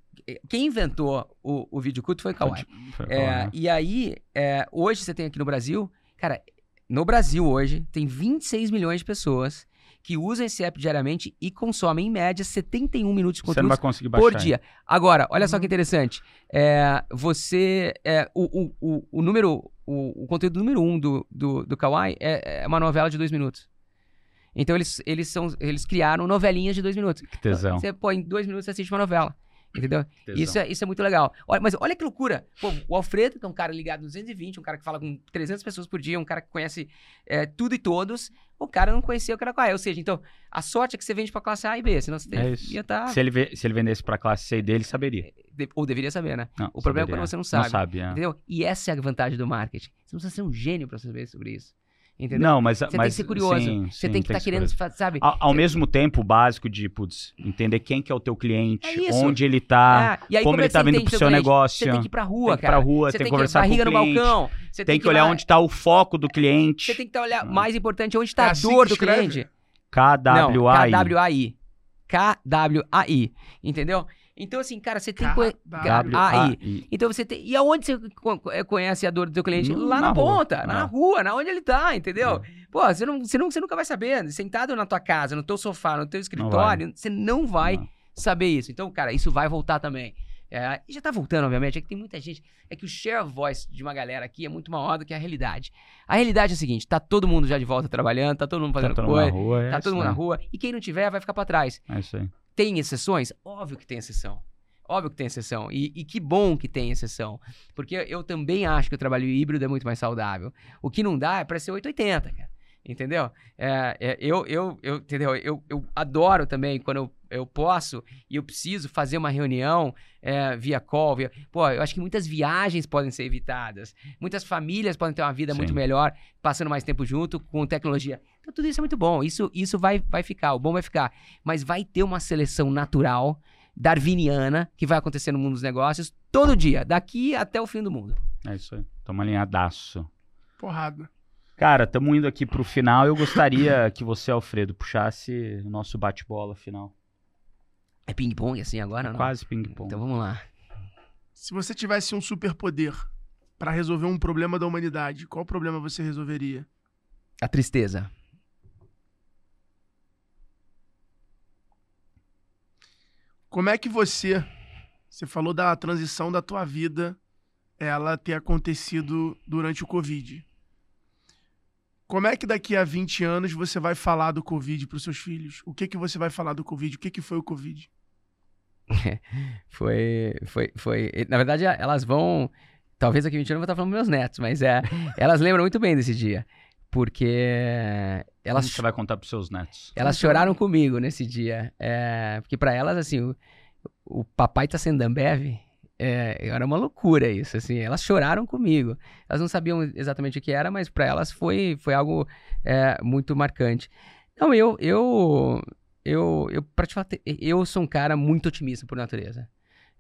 Quem inventou o, o vídeo curto foi o Kawaii. Foi É, né? e aí, é, hoje você tem aqui no Brasil, cara, no Brasil hoje, tem 26 milhões de pessoas que usam esse app diariamente e consomem, em média, 71 minutos de Você não vai conteúdo conseguir baixar. por dia. Agora, olha só Uhum. que interessante. É, você. É, o, o, o, o número. O, o conteúdo número um do, do, do Kawaii é, é uma novela de dois minutos. Então eles, eles, são, eles criaram novelinhas de dois minutos. Que tesão. Você, pô, em dois minutos você assiste uma novela. Entendeu? tesão. Isso é, isso é muito legal. Olha, mas olha que loucura. Pô, o Alfredo, que é um cara ligado no 220, um cara que fala com 300 pessoas por dia, um cara que conhece é, tudo e todos. O cara não conhecia o era qual é. Ou seja, então, a sorte é que você vende pra classe A e B, senão você É ia estar. Se, ele se ele vendesse pra classe C e D, ele saberia. ou deveria saber, né? Não, O problema é quando você não sabe. Não sabe, é. Entendeu? E essa é a vantagem do marketing. Você não precisa ser um gênio pra saber sobre isso. Entendeu? Não, mas, Você tem mas que ser curioso. sim, você sim, tem que estar ser querendo, curioso. sabe? Ao, ao mesmo tempo, o básico de, putz, entender quem que é o teu cliente, É onde ele tá, É, e aí, como é ele que tá vindo pro seu cliente? negócio. Você tem que ir pra rua, tem que ir cara. pra rua, Você tem que tem conversar com o no cliente. balcão. Você Tem que olhar onde tá o foco do cliente. Você tem que tá olhar, Ah. mais importante, onde tá É a assim dor que do escreve? cliente. KWAI. Não, KWAI. KWAI. Entendeu? Então, assim, cara, você tem que. KWAI. KWAI. Então você tem. E aonde você eh, conhece a dor do teu cliente? No- lá na, na rua. ponta, na É. rua, na onde ele tá, entendeu? Pô, você, não, você, não, você nunca vai saber. Sentado na tua casa, no teu sofá, no teu escritório, você não vai Não. saber isso. Então, cara, isso vai voltar também. É, e já tá voltando, obviamente. É que tem muita gente. É que o share of voice de uma galera aqui é muito maior do que a realidade. A realidade é a seguinte: tá todo mundo já de volta trabalhando, tá todo mundo fazendo Tá todo mundo na coisa, rua, é tá isso, todo mundo né? na rua. E quem não tiver vai ficar pra trás. É isso aí. Tem exceções? Óbvio que tem exceção. Óbvio que tem exceção. E, e que bom que tem exceção. Porque eu também acho que o trabalho híbrido é muito mais saudável. O que não dá é pra ser 880, cara. Entendeu? É, é, eu, eu, eu, entendeu? Eu, eu adoro também quando eu, eu posso e eu preciso fazer uma reunião é, via call. Via... Pô, eu acho que muitas viagens podem ser evitadas. Muitas famílias podem ter uma vida muito Sim. melhor passando mais tempo junto com tecnologia. Então tudo isso é muito bom. Isso, isso vai, vai ficar. O bom vai ficar. Mas vai ter uma seleção natural, darwiniana, que vai acontecer no mundo dos negócios todo dia, daqui até o fim do mundo. É isso aí. Tamo alinhadaço. Porrada. Cara, estamos indo aqui pro final. Eu gostaria que você, Alfredo, puxasse o nosso bate-bola final. É ping-pong assim agora, não? Quase ping-pong. Então vamos lá. Se você tivesse um superpoder, pra resolver um problema da humanidade, qual problema você resolveria? A tristeza. Como é que você, você falou da transição da tua vida, ela ter acontecido durante o Covid. Como é que daqui a 20 anos você vai falar do Covid para os seus filhos? O que que você vai falar do Covid? O que que foi o Covid? Foi, foi, foi. Na verdade, elas vão. Talvez aqui 20 anos eu vou estar falando dos meus netos, mas é, elas lembram muito bem desse dia. Porque elas. Como você vai contar pros seus netos? Elas choraram comigo nesse dia. É, porque para elas, assim, o, o papai tá sendo Ambev. É, era uma loucura isso, assim. Elas choraram comigo. Elas não sabiam exatamente o que era, mas para elas foi, foi algo é, muito marcante. Não, eu, eu, eu, eu, pra te falar, eu sou um cara muito otimista por natureza.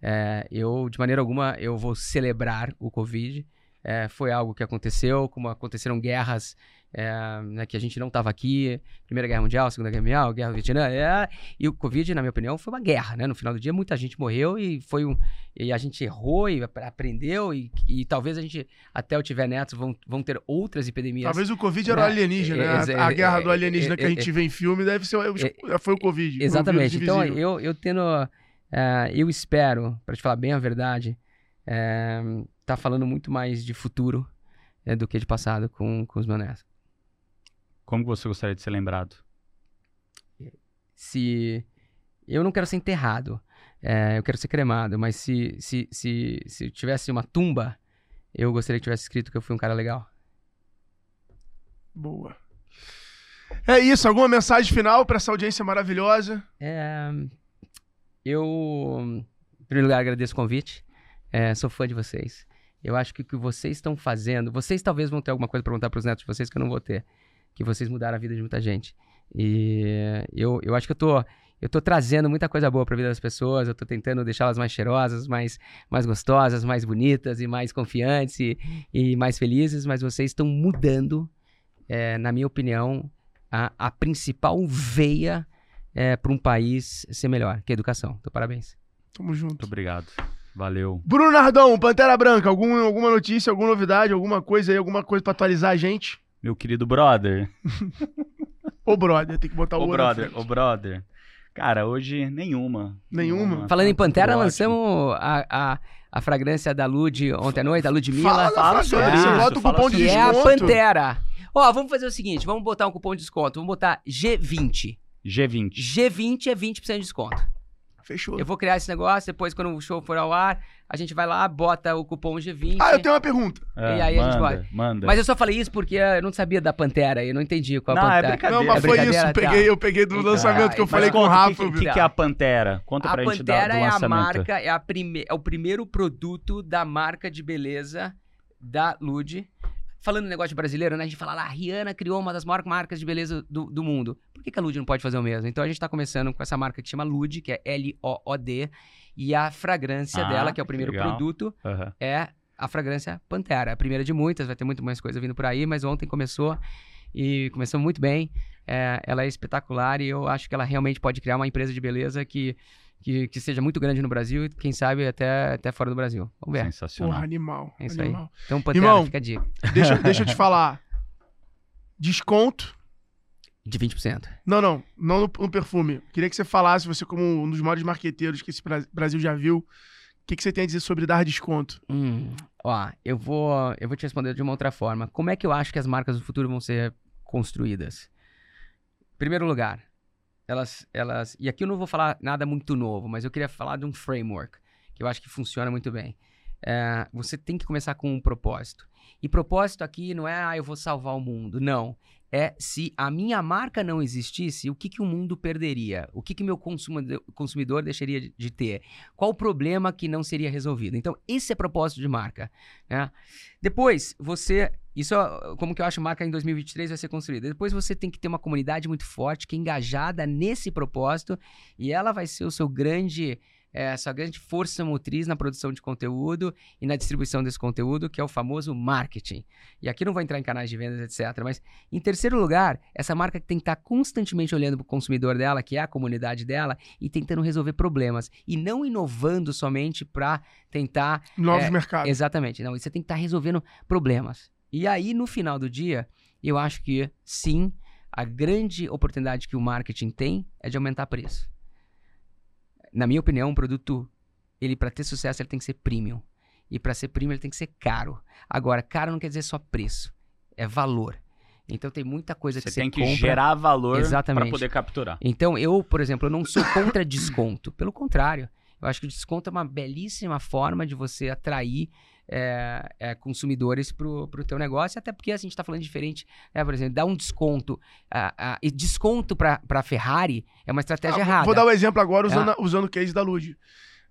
É, eu, de maneira alguma, eu vou celebrar o Covid. É, foi algo que aconteceu, como aconteceram guerras é, né, que a gente não estava aqui, Primeira Guerra Mundial, Segunda Guerra Mundial, Guerra do Vietnã, é, e o Covid, na minha opinião, foi uma guerra, né? No final do dia, muita gente morreu e foi um, e a gente errou e aprendeu e, e talvez a gente, até eu tiver netos, vão, vão ter outras epidemias. Talvez o Covid era o né? alienígena, né? A, a guerra do alienígena que a gente vê em filme deve ser, foi o Covid. Exatamente, então eu, eu tendo, uh, eu espero, para te falar bem a verdade, uh, tá falando muito mais de futuro uh, do que de passado com, com os meus netos. Como você gostaria de ser lembrado? Se. Eu não quero ser enterrado. É, eu quero ser cremado, mas se, se, se, se tivesse uma tumba, eu gostaria que tivesse escrito que eu fui um cara legal. Boa. É isso, alguma mensagem final para essa audiência maravilhosa? É, eu, em primeiro lugar, agradeço o convite. É, sou fã de vocês. Eu acho que o que vocês estão fazendo, vocês talvez vão ter alguma coisa para perguntar para os netos de vocês que eu não vou ter que vocês mudaram a vida de muita gente. E eu, eu acho que eu tô, eu tô trazendo muita coisa boa para a vida das pessoas, eu tô tentando deixá-las mais cheirosas, mais, mais gostosas, mais bonitas e mais confiantes e, e mais felizes, mas vocês estão mudando, é, na minha opinião, a, a principal veia é, para um país ser melhor, que é a educação. Então, parabéns. Tamo junto. Muito obrigado. Valeu. Bruno Nardão, Pantera Branca, algum, alguma notícia, alguma novidade, alguma coisa aí, alguma coisa para atualizar a gente? Meu querido brother. o brother, tem que botar o O brother, o brother. Cara, hoje nenhuma. Nenhuma? nenhuma. Falando em Pantera, lançamos a, a, a fragrância da Lud ontem à noite, a Ludmilla. Fala, fala sobre isso, é, bota o cupom de que desconto. é a Pantera. Ó, vamos fazer o seguinte, vamos botar um cupom de desconto, vamos botar G20. G20. G20 é 20% de desconto. Fechou. Eu vou criar esse negócio, depois quando o show for ao ar, a gente vai lá, bota o cupom G20. Ah, eu tenho uma pergunta. É, e aí manda, a gente vai. Manda. Mas eu só falei isso porque eu não sabia da Pantera, eu não entendi qual a Não, é Pantera. brincadeira. Não, mas É foi isso. brincadeira, tá. Peguei, eu peguei do Então, lançamento que eu falei com o Rafa. O que, que, que é a Pantera? Conta A pra gente da, Pantera do é a marca, é, a prime, é o primeiro produto da marca de beleza da Lud. Falando no negócio brasileiro, né? A gente fala lá, a Rihanna criou uma das maiores marcas de beleza do, do mundo. Por que, que a Lud não pode fazer o mesmo? Então a gente tá começando com essa marca que chama Lud, que é L-O-O-D. E a fragrância Ah, dela, que é o primeiro legal. produto, Aham. é a fragrância Pantera. A primeira de muitas, vai ter muito mais coisa vindo por aí, mas ontem começou e começou muito bem. É, ela é espetacular e eu acho que ela realmente pode criar uma empresa de beleza que, que, que seja muito grande no Brasil e quem sabe até, até fora do Brasil. Vamos ver. Sensacional. Porra, animal. É isso animal. Então, Pantera, Irmão, fica a dica. Deixa, deixa eu te falar. Desconto. De 20%. Não, não. Não no, no perfume. Queria que você falasse, você como um dos maiores marqueteiros que esse Bra- Brasil já viu, o que, que você tem a dizer sobre dar desconto? Hum, ó, eu vou, eu vou te responder de uma outra forma. Como é que eu acho que as marcas do futuro vão ser construídas? Em primeiro lugar, elas, elas. E aqui eu não vou falar nada muito novo, mas eu queria falar de um framework que eu acho que funciona muito bem. É, você tem que começar com um propósito. E propósito aqui não é, ah, eu vou salvar o mundo. Não. É se a minha marca não existisse, o que, que o mundo perderia? O que, que meu consumidor, consumidor deixaria de, de ter? Qual o problema que não seria resolvido? Então, esse é propósito de marca. né? Depois, você. Isso é como que eu acho a marca em 2023 vai ser construída. Depois você tem que ter uma comunidade muito forte, que é engajada nesse propósito, e ela vai ser o seu grande é, sua grande força motriz na produção de conteúdo e na distribuição desse conteúdo, que é o famoso marketing. E aqui não vou entrar em canais de vendas, etc. Mas, em terceiro lugar, essa marca tem que estar constantemente olhando para o consumidor dela, que é a comunidade dela, e tentando resolver problemas. E não inovando somente para tentar. Novos é, mercados. Exatamente. Não, você tem que estar resolvendo problemas. E aí, no final do dia, eu acho que sim, a grande oportunidade que o marketing tem é de aumentar preço na minha opinião, um produto, ele para ter sucesso, ele tem que ser premium. E para ser premium, ele tem que ser caro. Agora, caro não quer dizer só preço, é valor. Então tem muita coisa Você que você tem que compra. gerar valor para poder capturar. Então, eu, por exemplo, eu não sou contra desconto. Pelo contrário, eu acho que o desconto é uma belíssima forma de você atrair é, é, consumidores para o teu negócio, até porque a gente está falando diferente, né? Por exemplo, dar um desconto. ah, ah, e desconto para a Ferrari é uma estratégia Ah, errada. Vou dar um exemplo agora É. usando, usando o case da Lud.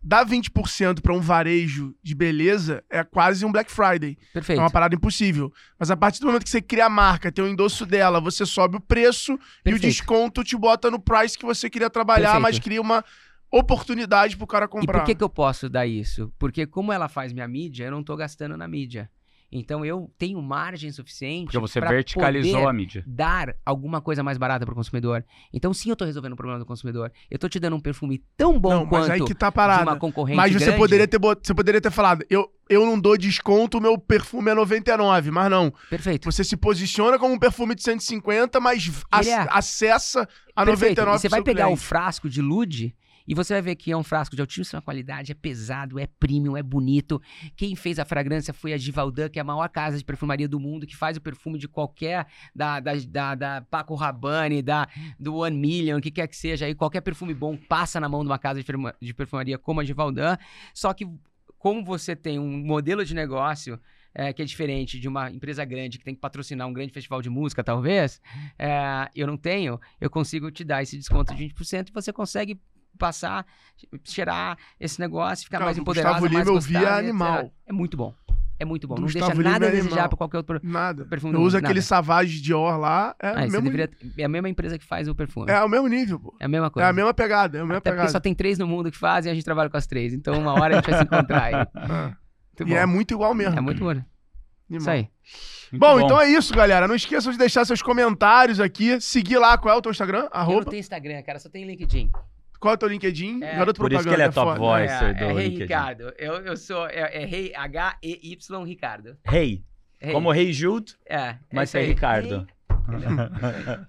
Dar 20% para um varejo de beleza é quase um Black Friday. Perfeito. É uma parada impossível. Mas a partir do momento que você cria a marca, tem o endosso dela, você sobe o preço e o Perfeito. desconto te bota no price que você queria trabalhar, Perfeito. mas cria uma oportunidade pro cara E comprar. por que, que eu posso dar isso? Porque como ela faz minha mídia, eu não tô gastando na mídia. Então eu tenho margem suficiente Porque você pra verticalizou poder a mídia. dar alguma coisa mais barata para o consumidor. Então sim, eu tô resolvendo o problema do consumidor. Eu tô te dando um perfume tão bom Não, mas quanto aí que tá de uma concorrente Mas você grande. poderia, ter você poderia ter falado, eu, eu não dou desconto, o meu perfume é 99, mas não. Perfeito. Você se posiciona como um perfume de 150, mas ac- Ele é. acessa a Perfeito. 99 E você vai pegar o cliente. frasco de Lude e você vai ver que é um frasco de altíssima qualidade, é pesado, é premium, é bonito. Quem fez a fragrância foi a Givaudan, que é a maior casa de perfumaria do mundo, que faz o perfume de qualquer, da, da, da, da Paco Rabanne, da, do One Million, o que quer que seja. Aí qualquer perfume bom passa na mão de uma casa de, perfuma- de perfumaria como a Givaudan. Só que como você tem um modelo de negócio é, que é diferente de uma empresa grande que tem que patrocinar um grande festival de música, talvez, é, eu não tenho, eu consigo te dar esse desconto de 20% e você consegue passar, cheirar esse negócio, ficar Cara, mais do empoderado, Gustavo mais Lima eu vi, é gostável, etc. animal. É muito bom. É muito bom. Do não Gustavo deixa Lima nada a é desejar animal. para qualquer outro. Nada. perfume eu do uso aquele nada. Savage Dior lá, é, Ah, mesmo, deveria- é a mesma empresa que faz o perfume. é o mesmo nível, pô. É a mesma É coisa. a mesma pegada, é a mesma Até porque pegada. só tem três no mundo que fazem e a gente trabalha com as três. Então uma hora a gente vai se encontrar aí. Muito E bom. é muito igual mesmo. É muito bom. Isso aí. Muito Bom, então é isso, galera. Não esqueçam de deixar seus comentários aqui. Seguir lá, qual é o teu Instagram? Eu não Arroba. tenho Instagram, cara, só tem LinkedIn. Qual é o teu LinkedIn? É. Garoto Por isso que propaganda, ele é top voice. é, do é Rei LinkedIn. Ricardo. Eu, eu sou. É, é Rei H-E-Y Ricardo. Rei. Rei. Como Rei Jude, É. mas aí. Ricardo.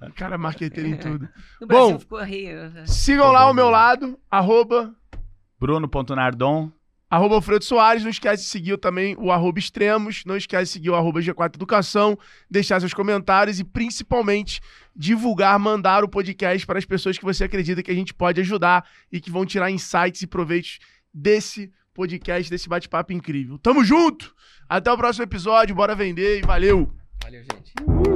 O cara é marqueteiro em tudo. No Brasil Bom, ficou Rei. né? Sigam lá ao meu lado, arroba, Bruno.nardon. arroba Alfredo Soares. Não esquece de seguir também o arroba Extremos. Não esquece de seguir o arroba G4 Educação. Deixar seus comentários e, principalmente, divulgar, mandar o podcast para as pessoas que você acredita que a gente pode ajudar e que vão tirar insights e proveitos desse podcast, desse bate-papo incrível. Tamo junto! Até o próximo episódio. Bora vender e valeu! Valeu, gente.